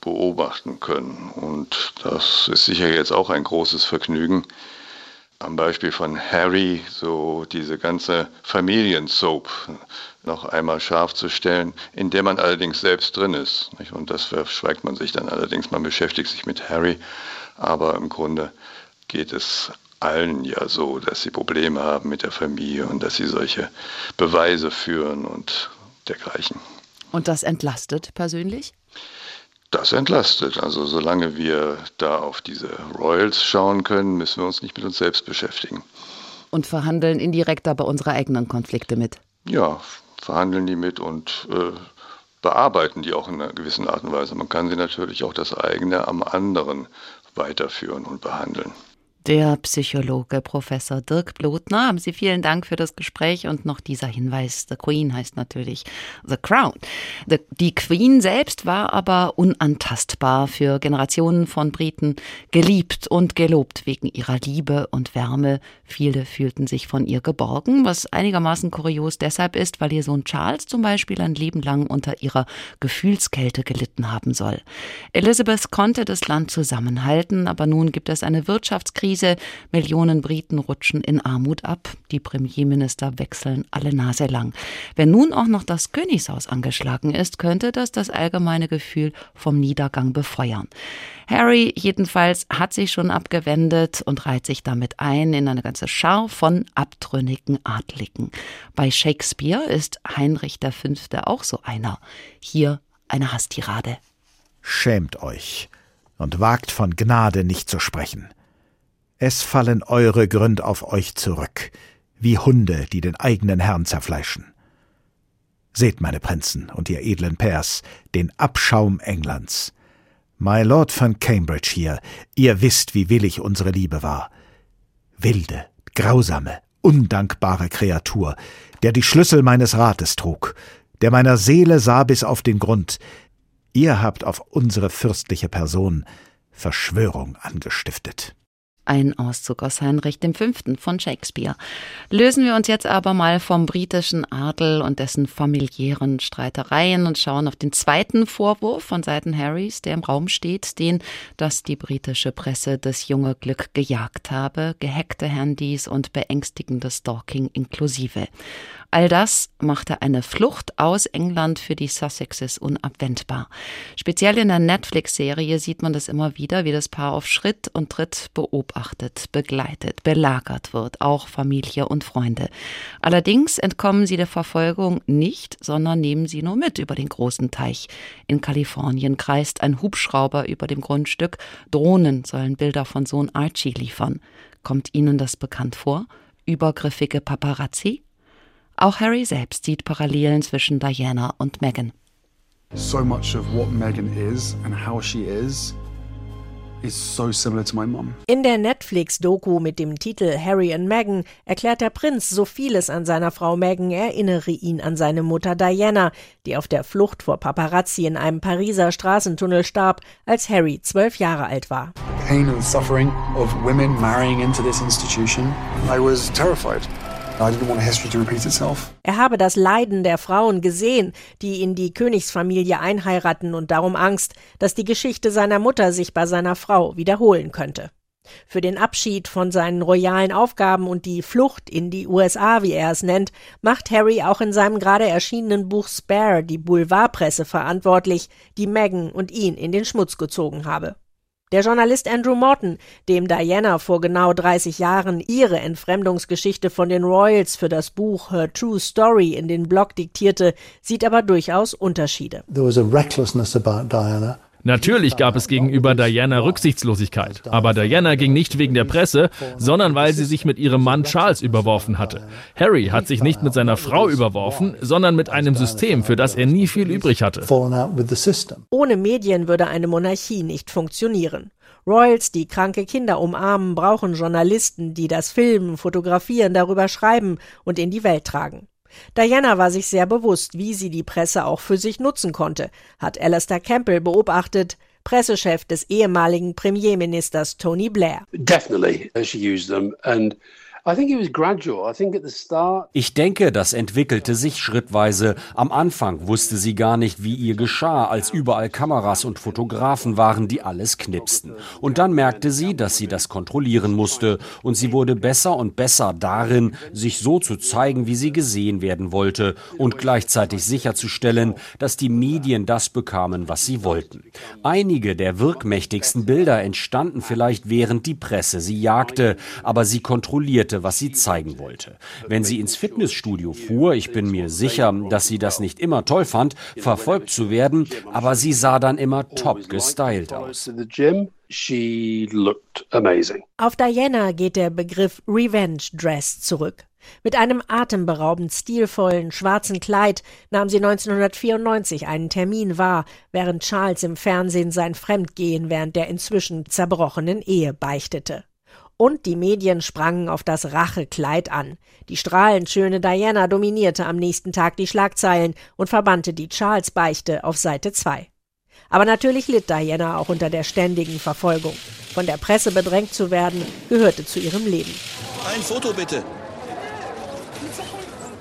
beobachten können. Und das ist sicher jetzt auch ein großes Vergnügen. Am Beispiel von Harry, so diese ganze Familiensoap noch einmal scharf zu stellen, in der man allerdings selbst drin ist. Und das verschweigt man sich dann allerdings. Man beschäftigt sich mit Harry, aber im Grunde geht es allen ja so, dass sie Probleme haben mit der Familie und dass sie solche Beweise führen und dergleichen. Und das entlastet persönlich? Das entlastet. Also solange wir da auf diese Royals schauen können, müssen wir uns nicht mit uns selbst beschäftigen. Und verhandeln indirekt aber unsere eigenen Konflikte mit? Ja, verhandeln die mit und äh, bearbeiten die auch in einer gewissen Art und Weise. Man kann sie natürlich auch das eigene am anderen weiterführen und behandeln. Der Psychologe Professor Dirk Blotner. Haben Sie vielen Dank für das Gespräch und noch dieser Hinweis. The Queen heißt natürlich The Crown. The, die Queen selbst war aber unantastbar für Generationen von Briten geliebt und gelobt wegen ihrer Liebe und Wärme. Viele fühlten sich von ihr geborgen, was einigermaßen kurios deshalb ist, weil ihr Sohn Charles zum Beispiel ein Leben lang unter ihrer Gefühlskälte gelitten haben soll. Elizabeth konnte das Land zusammenhalten, aber nun gibt es eine Wirtschaftskrise Krise. Millionen Briten rutschen in Armut ab. Die Premierminister wechseln alle Nase lang. Wenn nun auch noch das Königshaus angeschlagen ist, könnte das das allgemeine Gefühl vom Niedergang befeuern. Harry jedenfalls hat sich schon abgewendet und reiht sich damit ein in eine ganze Schar von abtrünnigen Adligen. Bei Shakespeare ist Heinrich V. auch so einer. Hier eine Hasstirade. Schämt euch und wagt von Gnade nicht zu sprechen. Es fallen eure Gründe auf euch zurück, wie Hunde, die den eigenen Herrn zerfleischen. Seht, meine Prinzen und ihr edlen Pairs, den Abschaum Englands. My Lord von Cambridge hier, ihr wisst, wie willig unsere Liebe war. Wilde, grausame, undankbare Kreatur, der die Schlüssel meines Rates trug, der meiner Seele sah bis auf den Grund. Ihr habt auf unsere fürstliche Person Verschwörung angestiftet. Ein Auszug aus Heinrich V. von Shakespeare. Lösen wir uns jetzt aber mal vom britischen Adel und dessen familiären Streitereien und schauen auf den zweiten Vorwurf von Seiten Harrys, der im Raum steht, den, dass die britische Presse das junge Glück gejagt habe, gehackte Handys und beängstigendes Stalking inklusive. All das machte eine Flucht aus England für die Sussexes unabwendbar. Speziell in der Netflix-Serie sieht man das immer wieder, wie das Paar auf Schritt und Tritt beobachtet, begleitet, belagert wird, auch Familie und Freunde. Allerdings entkommen sie der Verfolgung nicht, sondern nehmen sie nur mit über den großen Teich. In Kalifornien kreist ein Hubschrauber über dem Grundstück. Drohnen sollen Bilder von Sohn Archie liefern. Kommt Ihnen das bekannt vor? Übergriffige Paparazzi? Auch Harry selbst sieht Parallelen zwischen Diana und Meghan. So much of what Meghan is and how she is is so similar to my mum. In der Netflix-Doku mit dem Titel Harry and Meghan erklärt der Prinz, so vieles an seiner Frau Meghan erinnere ihn an seine Mutter Diana, die auf der Flucht vor Paparazzi in einem Pariser Straßentunnel starb, als Harry zwölf Jahre alt war. Pain and suffering of women marrying into this institution. I was terrified. Er habe das Leiden der Frauen gesehen, die in die Königsfamilie einheiraten und darum Angst, dass die Geschichte seiner Mutter sich bei seiner Frau wiederholen könnte. Für den Abschied von seinen royalen Aufgaben und die Flucht in die USA, wie er es nennt, macht Harry auch in seinem gerade erschienenen Buch Spare die Boulevardpresse verantwortlich, die Meghan und ihn in den Schmutz gezogen habe. Der Journalist Andrew Morton, dem Diana vor genau 30 Jahren ihre Entfremdungsgeschichte von den Royals für das Buch Her True Story in den Blog diktierte, sieht aber durchaus Unterschiede. There was a recklessness about Diana Natürlich gab es gegenüber Diana Rücksichtslosigkeit, aber Diana ging nicht wegen der Presse, sondern weil sie sich mit ihrem Mann Charles überworfen hatte. Harry hat sich nicht mit seiner Frau überworfen, sondern mit einem System, für das er nie viel übrig hatte. Ohne Medien würde eine Monarchie nicht funktionieren. Royals, die kranke Kinder umarmen, brauchen Journalisten, die das filmen, fotografieren, darüber schreiben und in die Welt tragen. Diana war sich sehr bewusst, wie sie die Presse auch für sich nutzen konnte, hat Alastair Campbell beobachtet, Pressechef des ehemaligen Premierministers Tony Blair. Definitely, she used them and ich denke, das entwickelte sich schrittweise. Am Anfang wusste sie gar nicht, wie ihr geschah, als überall Kameras und Fotografen waren, die alles knipsten. Und dann merkte sie, dass sie das kontrollieren musste. Und sie wurde besser und besser darin, sich so zu zeigen, wie sie gesehen werden wollte und gleichzeitig sicherzustellen, dass die Medien das bekamen, was sie wollten. Einige der wirkmächtigsten Bilder entstanden vielleicht, während die Presse sie jagte, aber sie kontrollierte zeigte, was sie zeigen wollte. Wenn sie ins Fitnessstudio fuhr, ich bin mir sicher, dass sie das nicht immer toll fand, verfolgt zu werden, aber sie sah dann immer top gestylt aus. Auf Diana geht der Begriff Revenge Dress zurück. Mit einem atemberaubend stilvollen schwarzen Kleid nahm sie 1994 einen Termin wahr, während Charles im Fernsehen sein Fremdgehen während der inzwischen zerbrochenen Ehe beichtete. Und die Medien sprangen auf das Rachekleid an. Die strahlend Diana dominierte am nächsten Tag die Schlagzeilen und verbannte die Charles-Beichte auf Seite 2. Aber natürlich litt Diana auch unter der ständigen Verfolgung. Von der Presse bedrängt zu werden, gehörte zu ihrem Leben. Ein Foto bitte.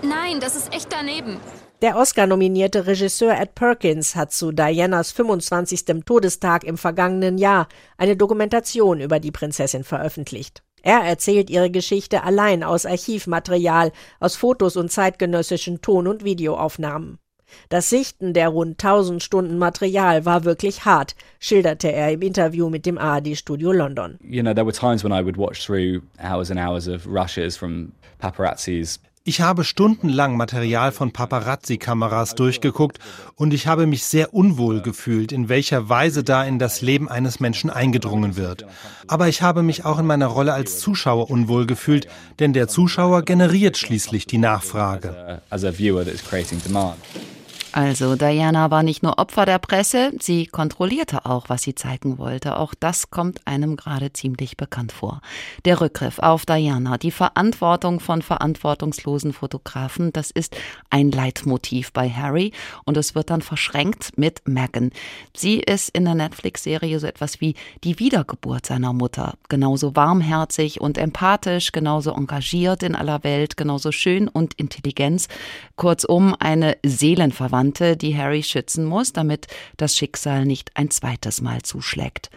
Nein, das ist echt daneben. Der Oscar-nominierte Regisseur Ed Perkins hat zu Dianas 25. Todestag im vergangenen Jahr eine Dokumentation über die Prinzessin veröffentlicht. Er erzählt ihre Geschichte allein aus Archivmaterial, aus Fotos und zeitgenössischen Ton- und Videoaufnahmen. Das Sichten der rund 1000 Stunden Material war wirklich hart, schilderte er im Interview mit dem ARD Studio London. You know, there were times when I would watch through hours and hours of rushes from paparazzis ich habe stundenlang Material von Paparazzi-Kameras durchgeguckt und ich habe mich sehr unwohl gefühlt, in welcher Weise da in das Leben eines Menschen eingedrungen wird. Aber ich habe mich auch in meiner Rolle als Zuschauer unwohl gefühlt, denn der Zuschauer generiert schließlich die Nachfrage. Also Diana war nicht nur Opfer der Presse, sie kontrollierte auch, was sie zeigen wollte. Auch das kommt einem gerade ziemlich bekannt vor. Der Rückgriff auf Diana, die Verantwortung von verantwortungslosen Fotografen, das ist ein Leitmotiv bei Harry und es wird dann verschränkt mit Meghan. Sie ist in der Netflix-Serie so etwas wie die Wiedergeburt seiner Mutter. Genauso warmherzig und empathisch, genauso engagiert in aller Welt, genauso schön und intelligent. Kurzum, eine Seelenverwandte Verwandte, die Harry schützen muss, damit das Schicksal nicht ein zweites Mal zuschlägt.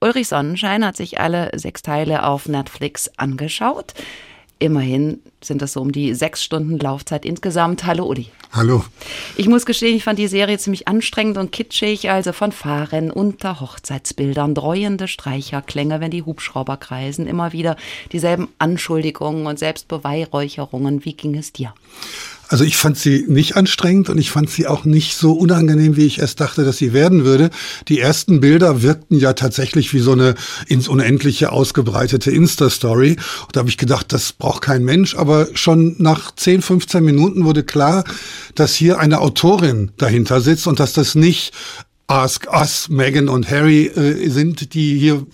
Ulrich Sonnenschein hat sich alle sechs Teile auf Netflix angeschaut. Immerhin sind das so um die sechs Stunden Laufzeit insgesamt. Hallo Uli. Hallo. Ich muss gestehen, ich fand die Serie ziemlich anstrengend und kitschig, also von Fahren unter Hochzeitsbildern, dreuende Streicherklänge, wenn die Hubschrauber kreisen, immer wieder dieselben Anschuldigungen und Selbstbeweihräucherungen. Wie ging es dir? Also ich fand sie nicht anstrengend und ich fand sie auch nicht so unangenehm, wie ich erst dachte, dass sie werden würde. Die ersten Bilder wirkten ja tatsächlich wie so eine ins Unendliche ausgebreitete Insta-Story. Da habe ich gedacht, das braucht kein Mensch. Aber schon nach 10, 15 Minuten wurde klar, dass hier eine Autorin dahinter sitzt und dass das nicht Ask Us, Meghan und Harry äh, sind, die hier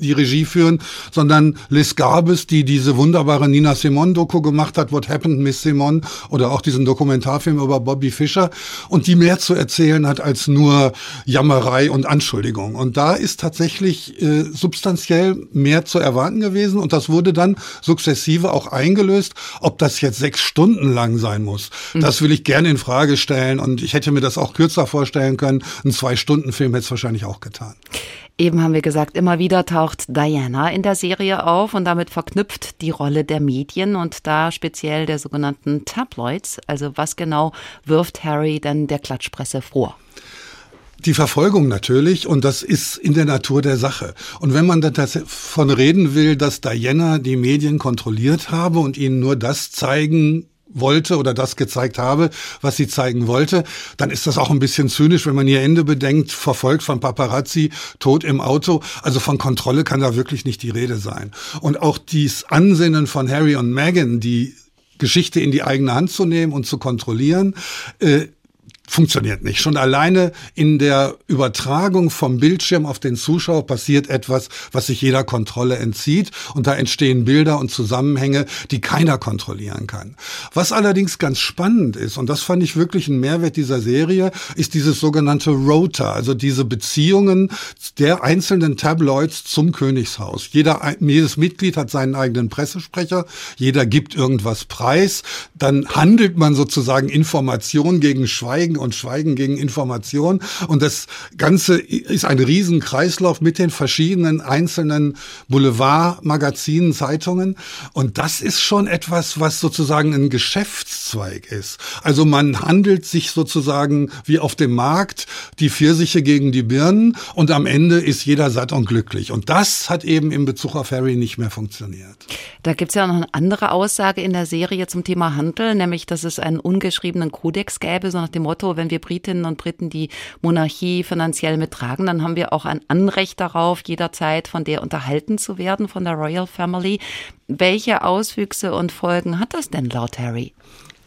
die Regie führen, sondern Liz Garbes, die diese wunderbare Nina Simon-Doku gemacht hat, What Happened Miss Simon, oder auch diesen Dokumentarfilm über Bobby Fischer, und die mehr zu erzählen hat als nur Jammerei und Anschuldigung. Und da ist tatsächlich äh, substanziell mehr zu erwarten gewesen, und das wurde dann sukzessive auch eingelöst. Ob das jetzt sechs Stunden lang sein muss, mhm. das will ich gerne in Frage stellen, und ich hätte mir das auch kürzer vorstellen können. Ein zwei Zwei-Stunden-Film hätte es wahrscheinlich auch getan. Eben haben wir gesagt, immer wieder taucht Diana in der Serie auf und damit verknüpft die Rolle der Medien und da speziell der sogenannten Tabloids. Also was genau wirft Harry denn der Klatschpresse vor? Die Verfolgung natürlich und das ist in der Natur der Sache. Und wenn man davon reden will, dass Diana die Medien kontrolliert habe und ihnen nur das zeigen wollte oder das gezeigt habe, was sie zeigen wollte, dann ist das auch ein bisschen zynisch, wenn man ihr Ende bedenkt, verfolgt von Paparazzi, tot im Auto. Also von Kontrolle kann da wirklich nicht die Rede sein. Und auch dies Ansinnen von Harry und Meghan, die Geschichte in die eigene Hand zu nehmen und zu kontrollieren, äh, funktioniert nicht. Schon alleine in der Übertragung vom Bildschirm auf den Zuschauer passiert etwas, was sich jeder Kontrolle entzieht und da entstehen Bilder und Zusammenhänge, die keiner kontrollieren kann. Was allerdings ganz spannend ist, und das fand ich wirklich ein Mehrwert dieser Serie, ist dieses sogenannte Rota, also diese Beziehungen der einzelnen Tabloids zum Königshaus. Jeder, jedes Mitglied hat seinen eigenen Pressesprecher, jeder gibt irgendwas preis, dann handelt man sozusagen Information gegen Schweigen und Schweigen gegen Information. Und das Ganze ist ein Riesenkreislauf mit den verschiedenen einzelnen Boulevardmagazinen, Zeitungen. Und das ist schon etwas, was sozusagen ein Geschäftszweig ist. Also man handelt sich sozusagen wie auf dem Markt die Pfirsiche gegen die Birnen und am Ende ist jeder satt und glücklich. Und das hat eben in Bezug auf Harry nicht mehr funktioniert. Da gibt es ja noch eine andere Aussage in der Serie zum Thema Handel, nämlich, dass es einen ungeschriebenen Kodex gäbe, so nach dem Motto, wenn wir Britinnen und Briten die Monarchie finanziell mittragen, dann haben wir auch ein Anrecht darauf, jederzeit von der unterhalten zu werden, von der Royal Family. Welche Auswüchse und Folgen hat das denn laut Harry?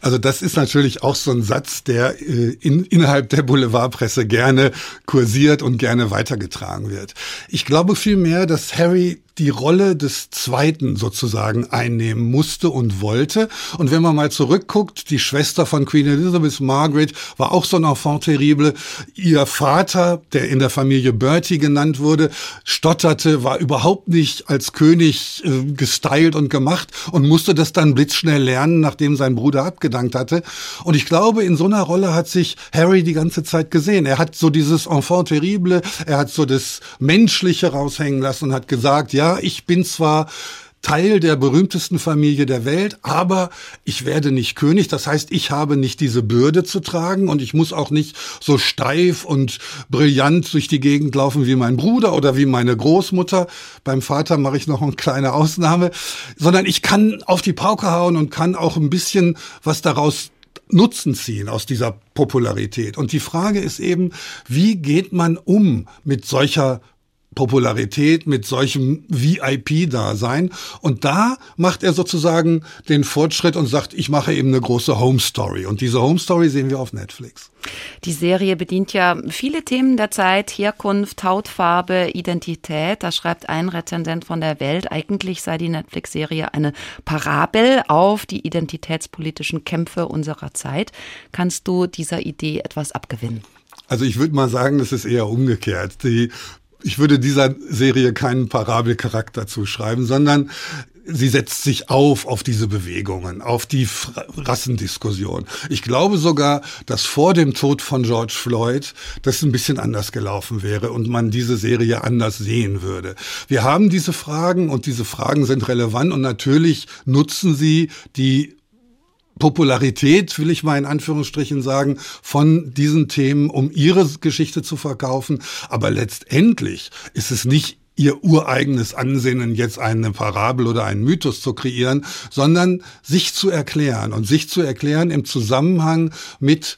Also das ist natürlich auch so ein Satz, der äh, in, innerhalb der Boulevardpresse gerne kursiert und gerne weitergetragen wird. Ich glaube vielmehr, dass Harry die Rolle des Zweiten sozusagen einnehmen musste und wollte. Und wenn man mal zurückguckt, die Schwester von Queen Elizabeth, Margaret, war auch so ein Enfant terrible. Ihr Vater, der in der Familie Bertie genannt wurde, stotterte, war überhaupt nicht als König äh, gestylt und gemacht und musste das dann blitzschnell lernen, nachdem sein Bruder abgedankt hatte. Und ich glaube, in so einer Rolle hat sich Harry die ganze Zeit gesehen. Er hat so dieses Enfant terrible, er hat so das Menschliche raushängen lassen und hat gesagt, ja, ich bin zwar Teil der berühmtesten Familie der Welt, aber ich werde nicht König. Das heißt, ich habe nicht diese Bürde zu tragen und ich muss auch nicht so steif und brillant durch die Gegend laufen wie mein Bruder oder wie meine Großmutter. Beim Vater mache ich noch eine kleine Ausnahme, sondern ich kann auf die Pauke hauen und kann auch ein bisschen was daraus Nutzen ziehen aus dieser Popularität. Und die Frage ist eben, wie geht man um mit solcher Popularität, mit solchem VIP-Dasein. Und da macht er sozusagen den Fortschritt und sagt, ich mache eben eine große Home Story. Und diese Home Story sehen wir auf Netflix. Die Serie bedient ja viele Themen der Zeit, Herkunft, Hautfarbe, Identität. Da schreibt ein Rezendent von der Welt, eigentlich sei die Netflix-Serie eine Parabel auf die identitätspolitischen Kämpfe unserer Zeit. Kannst du dieser Idee etwas abgewinnen? Also ich würde mal sagen, das ist eher umgekehrt. Die ich würde dieser Serie keinen Parabelcharakter zuschreiben, sondern sie setzt sich auf auf diese Bewegungen, auf die Rassendiskussion. Ich glaube sogar, dass vor dem Tod von George Floyd das ein bisschen anders gelaufen wäre und man diese Serie anders sehen würde. Wir haben diese Fragen und diese Fragen sind relevant und natürlich nutzen sie die Popularität, will ich mal in Anführungsstrichen sagen, von diesen Themen, um ihre Geschichte zu verkaufen. Aber letztendlich ist es nicht ihr ureigenes Ansinnen, jetzt eine Parabel oder einen Mythos zu kreieren, sondern sich zu erklären und sich zu erklären im Zusammenhang mit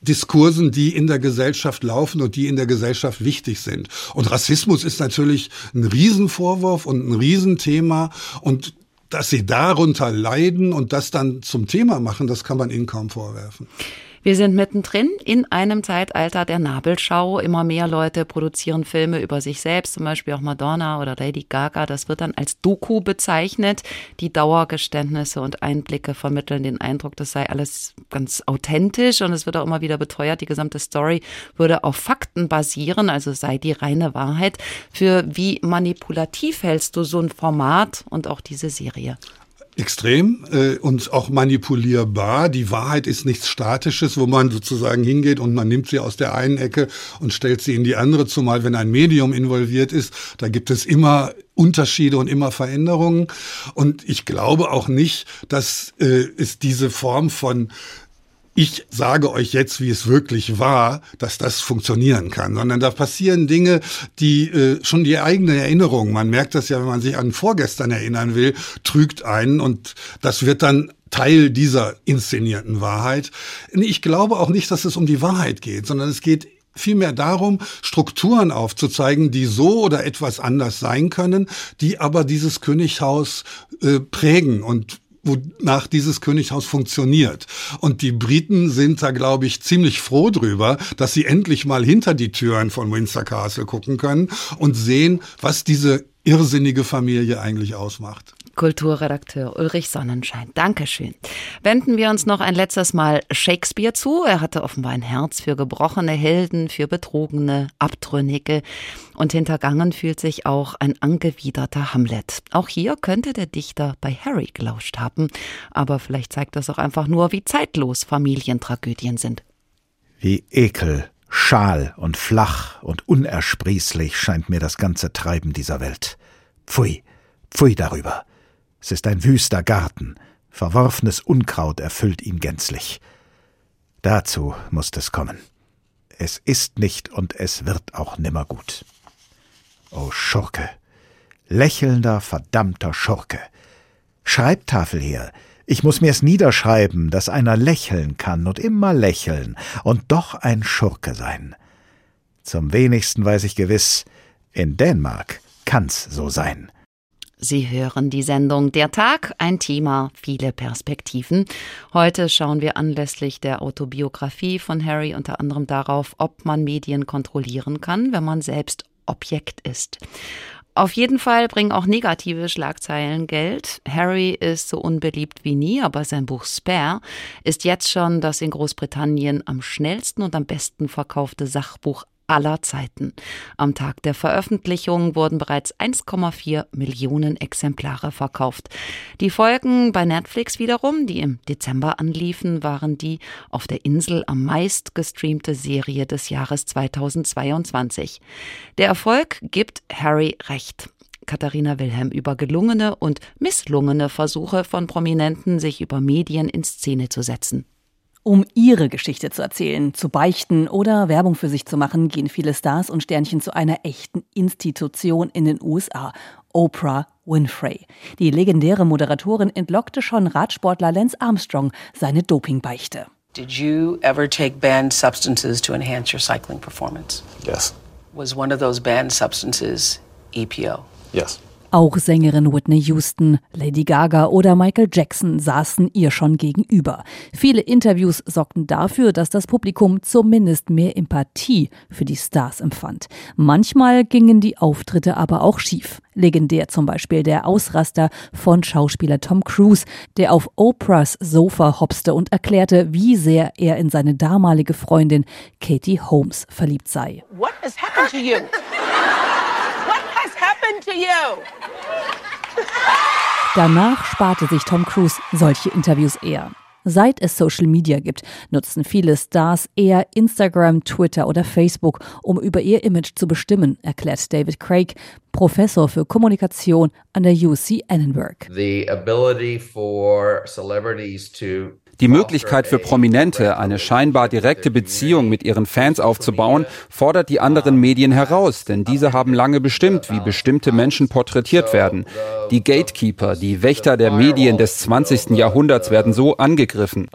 Diskursen, die in der Gesellschaft laufen und die in der Gesellschaft wichtig sind. Und Rassismus ist natürlich ein Riesenvorwurf und ein Riesenthema und dass sie darunter leiden und das dann zum Thema machen, das kann man ihnen kaum vorwerfen. Wir sind mittendrin in einem Zeitalter der Nabelschau. Immer mehr Leute produzieren Filme über sich selbst, zum Beispiel auch Madonna oder Lady Gaga. Das wird dann als Doku bezeichnet. Die Dauergeständnisse und Einblicke vermitteln den Eindruck, das sei alles ganz authentisch und es wird auch immer wieder beteuert, die gesamte Story würde auf Fakten basieren, also sei die reine Wahrheit. Für wie manipulativ hältst du so ein Format und auch diese Serie? Extrem äh, und auch manipulierbar. Die Wahrheit ist nichts Statisches, wo man sozusagen hingeht und man nimmt sie aus der einen Ecke und stellt sie in die andere, zumal wenn ein Medium involviert ist. Da gibt es immer Unterschiede und immer Veränderungen. Und ich glaube auch nicht, dass äh, es diese Form von ich sage euch jetzt, wie es wirklich war, dass das funktionieren kann, sondern da passieren Dinge, die äh, schon die eigene Erinnerung, man merkt das ja, wenn man sich an vorgestern erinnern will, trügt einen und das wird dann Teil dieser inszenierten Wahrheit. Ich glaube auch nicht, dass es um die Wahrheit geht, sondern es geht vielmehr darum, Strukturen aufzuzeigen, die so oder etwas anders sein können, die aber dieses Königshaus äh, prägen und wonach dieses Königshaus funktioniert. Und die Briten sind da, glaube ich, ziemlich froh drüber, dass sie endlich mal hinter die Türen von Windsor Castle gucken können und sehen, was diese irrsinnige Familie eigentlich ausmacht. Kulturredakteur Ulrich Sonnenschein. Dankeschön. Wenden wir uns noch ein letztes Mal Shakespeare zu. Er hatte offenbar ein Herz für gebrochene Helden, für Betrogene, Abtrünnige. Und hintergangen fühlt sich auch ein angewiderter Hamlet. Auch hier könnte der Dichter bei Harry gelauscht haben. Aber vielleicht zeigt das auch einfach nur, wie zeitlos Familientragödien sind. Wie ekel, schal und flach und unersprießlich scheint mir das ganze Treiben dieser Welt. Pfui, pfui darüber. Es ist ein wüster Garten, verworfenes Unkraut erfüllt ihn gänzlich. Dazu musst es kommen. Es ist nicht und es wird auch nimmer gut. O Schurke, lächelnder, verdammter Schurke. Schreibtafel her, ich muss mir's niederschreiben, dass einer lächeln kann und immer lächeln und doch ein Schurke sein. Zum wenigsten weiß ich gewiss, in Dänemark kann's so sein. Sie hören die Sendung Der Tag, ein Thema, viele Perspektiven. Heute schauen wir anlässlich der Autobiografie von Harry unter anderem darauf, ob man Medien kontrollieren kann, wenn man selbst Objekt ist. Auf jeden Fall bringen auch negative Schlagzeilen Geld. Harry ist so unbeliebt wie nie, aber sein Buch Spare ist jetzt schon das in Großbritannien am schnellsten und am besten verkaufte Sachbuch aller Zeiten. Am Tag der Veröffentlichung wurden bereits 1,4 Millionen Exemplare verkauft. Die Folgen bei Netflix wiederum, die im Dezember anliefen, waren die auf der Insel am meist gestreamte Serie des Jahres 2022. Der Erfolg gibt Harry recht. Katharina Wilhelm über gelungene und misslungene Versuche von Prominenten, sich über Medien in Szene zu setzen. Um ihre Geschichte zu erzählen, zu beichten oder Werbung für sich zu machen, gehen viele Stars und Sternchen zu einer echten Institution in den USA, Oprah Winfrey. Die legendäre Moderatorin entlockte schon Radsportler Lance Armstrong seine Dopingbeichte. Did you ever take banned substances to enhance your cycling performance? Yes. Was one of those banned substances EPO? Yes. Auch Sängerin Whitney Houston, Lady Gaga oder Michael Jackson saßen ihr schon gegenüber. Viele Interviews sorgten dafür, dass das Publikum zumindest mehr Empathie für die Stars empfand. Manchmal gingen die Auftritte aber auch schief. Legendär zum Beispiel der Ausraster von Schauspieler Tom Cruise, der auf Oprahs Sofa hopste und erklärte, wie sehr er in seine damalige Freundin Katie Holmes verliebt sei. What has happened to you? Happened to you? Danach sparte sich Tom Cruise solche Interviews eher. Seit es Social Media gibt, nutzen viele Stars eher Instagram, Twitter oder Facebook, um über ihr Image zu bestimmen, erklärt David Craig, Professor für Kommunikation an der UC Edinburgh. The ability for celebrities to die Möglichkeit für Prominente, eine scheinbar direkte Beziehung mit ihren Fans aufzubauen, fordert die anderen Medien heraus, denn diese haben lange bestimmt, wie bestimmte Menschen porträtiert werden. Die Gatekeeper, die Wächter der Medien des 20. Jahrhunderts werden so angegriffen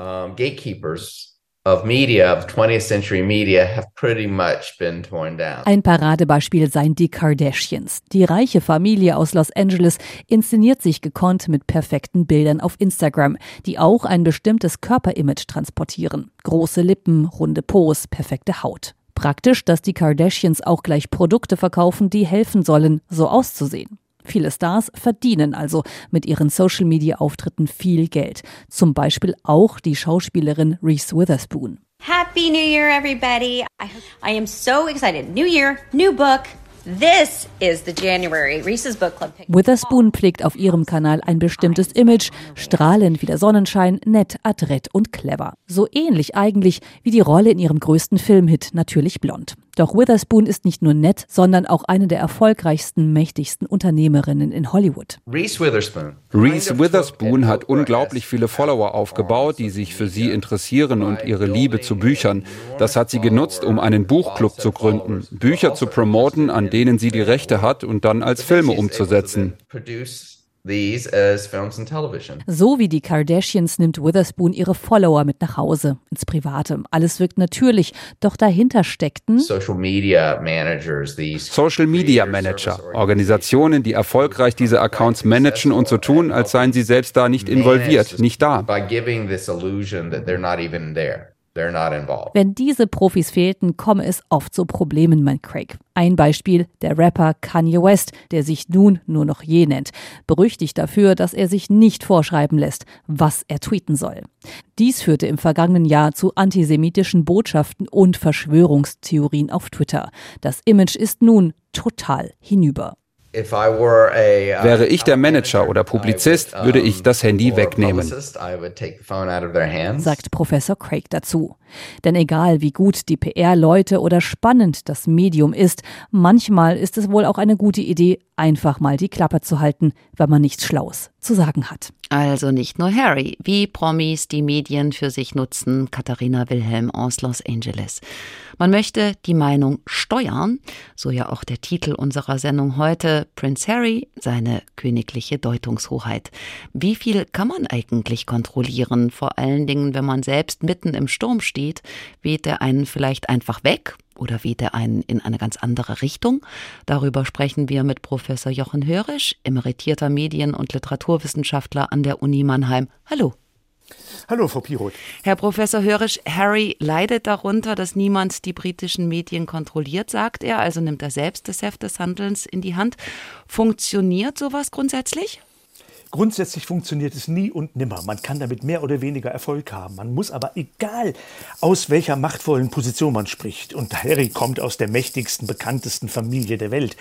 of media, of 20th century media, have pretty much been torn down. Ein Paradebeispiel seien die Kardashians. Die reiche Familie aus Los Angeles inszeniert sich gekonnt mit perfekten Bildern auf Instagram, die auch ein bestimmtes Körperimage transportieren. Große Lippen, runde Pos, perfekte Haut. Praktisch, dass die Kardashians auch gleich Produkte verkaufen, die helfen sollen, so auszusehen. Viele Stars verdienen also mit ihren Social-Media-Auftritten viel Geld. Zum Beispiel auch die Schauspielerin Reese Witherspoon. Happy New Year, everybody. I, am so excited. New Year, new book. This is the January Reese's Book Club pick. Witherspoon pflegt auf ihrem Kanal ein bestimmtes Image, strahlend wie der Sonnenschein, nett, adrett und clever. So ähnlich eigentlich wie die Rolle in ihrem größten Filmhit Natürlich blond. Doch Witherspoon ist nicht nur nett, sondern auch eine der erfolgreichsten, mächtigsten Unternehmerinnen in Hollywood. Reese Witherspoon. Reese Witherspoon hat unglaublich viele Follower aufgebaut, die sich für sie interessieren und ihre Liebe zu Büchern. Das hat sie genutzt, um einen Buchclub zu gründen, Bücher zu promoten, an denen sie die Rechte hat und dann als Filme umzusetzen. These as films and television. So wie die Kardashians nimmt Witherspoon ihre Follower mit nach Hause, ins Private. Alles wirkt natürlich, doch dahinter steckten Social Media Managers, these Social Media Manager, Organisationen, die erfolgreich diese Accounts managen und so tun, als seien sie selbst da nicht involviert, nicht da. By giving this illusion that they're not even there. Wenn diese Profis fehlten, komme es oft zu Problemen, meint Craig. Ein Beispiel der Rapper Kanye West, der sich nun nur noch je nennt, berüchtigt dafür, dass er sich nicht vorschreiben lässt, was er tweeten soll. Dies führte im vergangenen Jahr zu antisemitischen Botschaften und Verschwörungstheorien auf Twitter. Das Image ist nun total hinüber. Uh, Wäre ich der Manager oder Publizist, würde ich das Handy wegnehmen, sagt Professor Craig dazu. Denn egal wie gut die PR-Leute oder spannend das Medium ist, manchmal ist es wohl auch eine gute Idee, einfach mal die Klappe zu halten, wenn man nichts Schlaues zu sagen hat. Also nicht nur Harry, wie Promis die Medien für sich nutzen, Katharina Wilhelm aus Los Angeles. Man möchte die Meinung steuern, so ja auch der Titel unserer Sendung heute, Prince Harry, seine königliche Deutungshoheit. Wie viel kann man eigentlich kontrollieren, vor allen Dingen, wenn man selbst mitten im Sturm steht, weht er einen vielleicht einfach weg oder weht er einen in eine ganz andere Richtung? Darüber sprechen wir mit Professor Jochen Hörisch, emeritierter Medien- und Literaturwissenschaftler an der Uni Mannheim. Hallo. Hallo, Frau Piroth. Herr Professor Hörisch, Harry leidet darunter, dass niemand die britischen Medien kontrolliert, sagt er, also nimmt er selbst das Heft des Handelns in die Hand. Funktioniert sowas grundsätzlich? Grundsätzlich funktioniert es nie und nimmer. Man kann damit mehr oder weniger Erfolg haben. Man muss aber, egal aus welcher machtvollen Position man spricht, und Harry kommt aus der mächtigsten, bekanntesten Familie der Welt,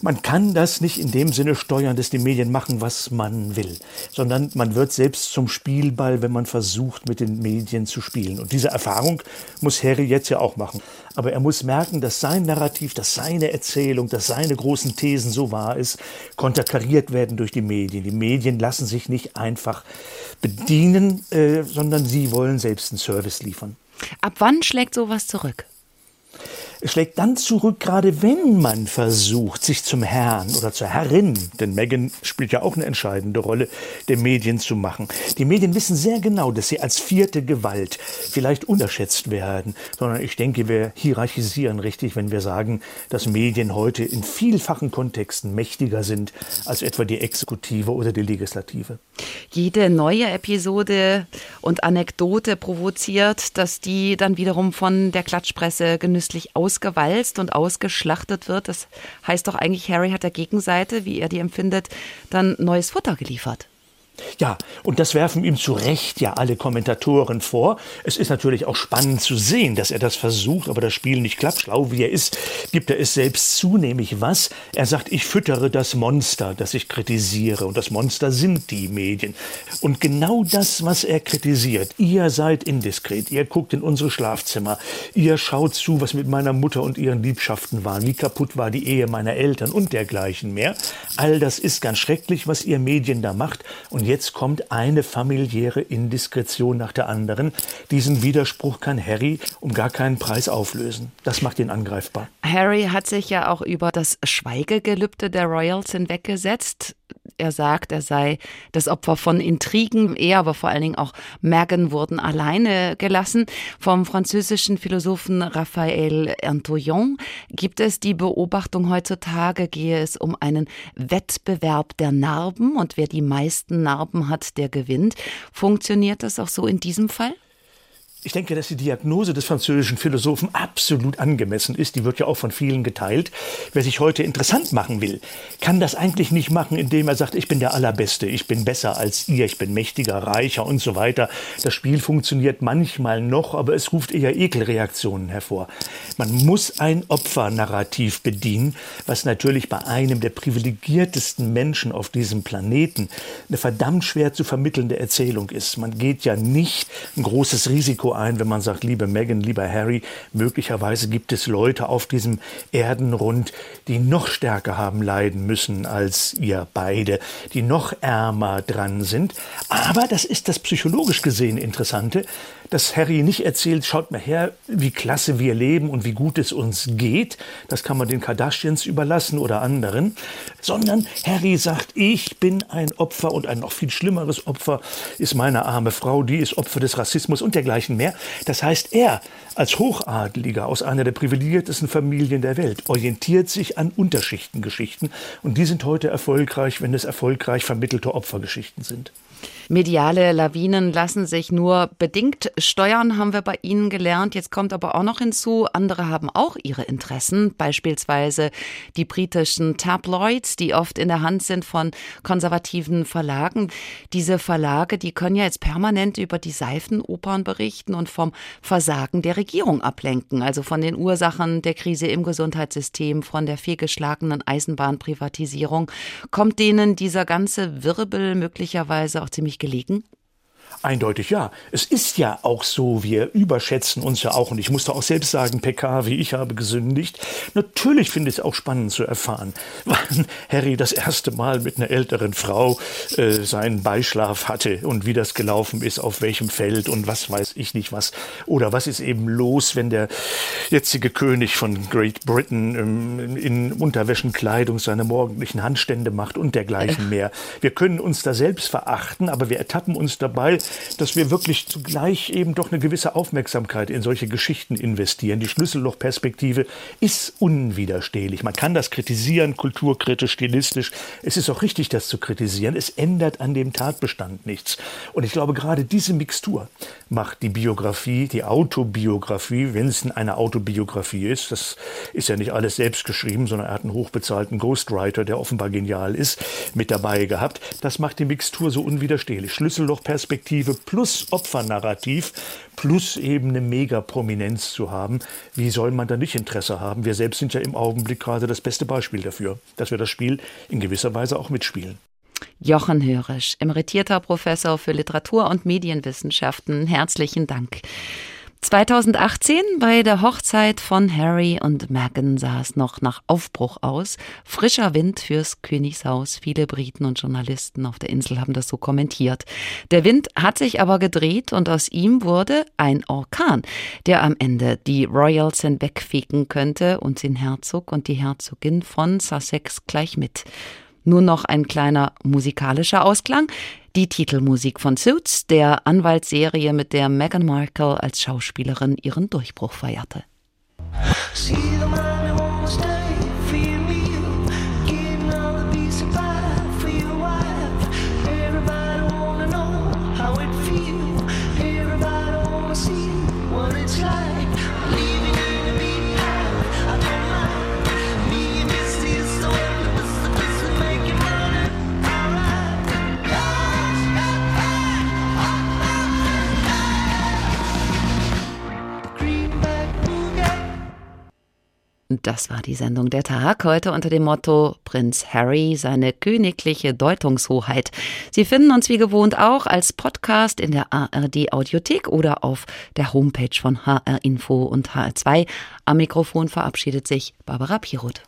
man kann das nicht in dem Sinne steuern, dass die Medien machen, was man will, sondern man wird selbst zum Spielball, wenn man versucht, mit den Medien zu spielen. Und diese Erfahrung muss Harry jetzt ja auch machen. Aber er muss merken, dass sein Narrativ, dass seine Erzählung, dass seine großen Thesen so wahr ist, konterkariert werden durch die Medien. Die Medien lassen sich nicht einfach bedienen, äh, sondern sie wollen selbst einen Service liefern. Ab wann schlägt sowas zurück? Schlägt dann zurück, gerade wenn man versucht, sich zum Herrn oder zur Herrin, denn Meghan spielt ja auch eine entscheidende Rolle, der Medien zu machen. Die Medien wissen sehr genau, dass sie als vierte Gewalt vielleicht unterschätzt werden, sondern ich denke, wir hierarchisieren richtig, wenn wir sagen, dass Medien heute in vielfachen Kontexten mächtiger sind als etwa die Exekutive oder die Legislative. Jede neue Episode und Anekdote provoziert, dass die dann wiederum von der Klatschpresse genüsslich aus ausgewalzt und ausgeschlachtet wird. Das heißt doch eigentlich, Harry hat der Gegenseite, wie er die empfindet, dann neues Futter geliefert. Ja, und das werfen ihm zu Recht ja alle Kommentatoren vor. Es ist natürlich auch spannend zu sehen, dass er das versucht, aber das Spiel nicht klappt. Schlau wie er ist, gibt er es selbst zu, nämlich was? Er sagt, ich füttere das Monster, das ich kritisiere. Und das Monster sind die Medien. Und genau das, was er kritisiert. Ihr seid indiskret, ihr guckt in unsere Schlafzimmer, ihr schaut zu, was mit meiner Mutter und ihren Liebschaften war, wie kaputt war die Ehe meiner Eltern und dergleichen mehr. All das ist ganz schrecklich, was ihr Medien da macht. Und jetzt kommt eine familiäre Indiskretion nach der anderen. Diesen Widerspruch kann Harry um gar keinen Preis auflösen. Das macht ihn angreifbar. Harry hat sich ja auch über das Schweigegelübde der Royals hinweggesetzt. Er sagt, er sei das Opfer von Intrigen. Er, aber vor allen Dingen auch Meghan wurden alleine gelassen. Vom französischen Philosophen Raphael Antouillon gibt es die Beobachtung heutzutage, gehe es um einen Wettbewerb der Narben und wer die meisten Narben hat, der gewinnt. Funktioniert das auch so in diesem Fall? Ich denke, dass die Diagnose des französischen Philosophen absolut angemessen ist. Die wird ja auch von vielen geteilt. Wer sich heute interessant machen will, kann das eigentlich nicht machen, indem er sagt, ich bin der Allerbeste, ich bin besser als ihr, ich bin mächtiger, reicher und so weiter. Das Spiel funktioniert manchmal noch, aber es ruft eher Ekelreaktionen hervor. Man muss ein Opfernarrativ bedienen, was natürlich bei einem der privilegiertesten Menschen auf diesem Planeten eine verdammt schwer zu vermittelnde Erzählung ist. Man geht ja nicht ein großes Risiko ein, wenn man sagt, liebe Meghan, lieber Harry, möglicherweise gibt es Leute auf diesem Erdenrund, die noch stärker haben leiden müssen als ihr beide, die noch ärmer dran sind. Aber das ist das psychologisch gesehen Interessante, dass Harry nicht erzählt, schaut mal her, wie klasse wir leben und wie gut es uns geht. Das kann man den Kardashians überlassen oder anderen. Sondern Harry sagt, ich bin ein Opfer und ein noch viel schlimmeres Opfer ist meine arme Frau, die ist Opfer des Rassismus und dergleichen mehr. Das heißt, er als Hochadeliger aus einer der privilegiertesten Familien der Welt orientiert sich an Unterschichtengeschichten und die sind heute erfolgreich, wenn es erfolgreich vermittelte Opfergeschichten sind. Mediale Lawinen lassen sich nur bedingt steuern, haben wir bei Ihnen gelernt. Jetzt kommt aber auch noch hinzu, andere haben auch ihre Interessen, beispielsweise die britischen Tabloids, die oft in der Hand sind von konservativen Verlagen. Diese Verlage, die können ja jetzt permanent über die Seifenopern berichten und vom Versagen der Regierung ablenken, also von den Ursachen der Krise im Gesundheitssystem, von der fehlgeschlagenen Eisenbahnprivatisierung. Kommt denen dieser ganze Wirbel möglicherweise auch ziemlich gelegen? Eindeutig ja. Es ist ja auch so, wir überschätzen uns ja auch. Und ich musste auch selbst sagen, PK, wie ich habe gesündigt. Natürlich finde ich es auch spannend zu erfahren, wann Harry das erste Mal mit einer älteren Frau äh, seinen Beischlaf hatte und wie das gelaufen ist, auf welchem Feld und was weiß ich nicht was. Oder was ist eben los, wenn der jetzige König von Great Britain ähm, in Unterwäschenkleidung seine morgendlichen Handstände macht und dergleichen mehr. Wir können uns da selbst verachten, aber wir ertappen uns dabei, dass wir wirklich zugleich eben doch eine gewisse Aufmerksamkeit in solche Geschichten investieren. Die Schlüssellochperspektive ist unwiderstehlich. Man kann das kritisieren, kulturkritisch, stilistisch. Es ist auch richtig, das zu kritisieren. Es ändert an dem Tatbestand nichts. Und ich glaube, gerade diese Mixtur macht die Biografie, die Autobiografie, wenn es eine Autobiografie ist, das ist ja nicht alles selbst geschrieben, sondern er hat einen hochbezahlten Ghostwriter, der offenbar genial ist, mit dabei gehabt. Das macht die Mixtur so unwiderstehlich. Schlüssellochperspektive plus Opfernarrativ plus eben eine Mega-Prominenz zu haben. Wie soll man da nicht Interesse haben? Wir selbst sind ja im Augenblick gerade das beste Beispiel dafür, dass wir das Spiel in gewisser Weise auch mitspielen. Jochen Hörisch, emeritierter Professor für Literatur und Medienwissenschaften. Herzlichen Dank. 2018 bei der Hochzeit von Harry und Meghan sah es noch nach Aufbruch aus. Frischer Wind fürs Königshaus. Viele Briten und Journalisten auf der Insel haben das so kommentiert. Der Wind hat sich aber gedreht und aus ihm wurde ein Orkan, der am Ende die Royals hinwegfegen könnte und den Herzog und die Herzogin von Sussex gleich mit. Nur noch ein kleiner musikalischer Ausklang. Die Titelmusik von Suits, der Anwaltsserie, mit der Meghan Markle als Schauspielerin ihren Durchbruch feierte. Das war die Sendung Der Tag heute unter dem Motto Prinz Harry, seine königliche Deutungshoheit. Sie finden uns wie gewohnt auch als Podcast in der ARD Audiothek oder auf der Homepage von HR Info und HR2. Am Mikrofon verabschiedet sich Barbara Pieroth.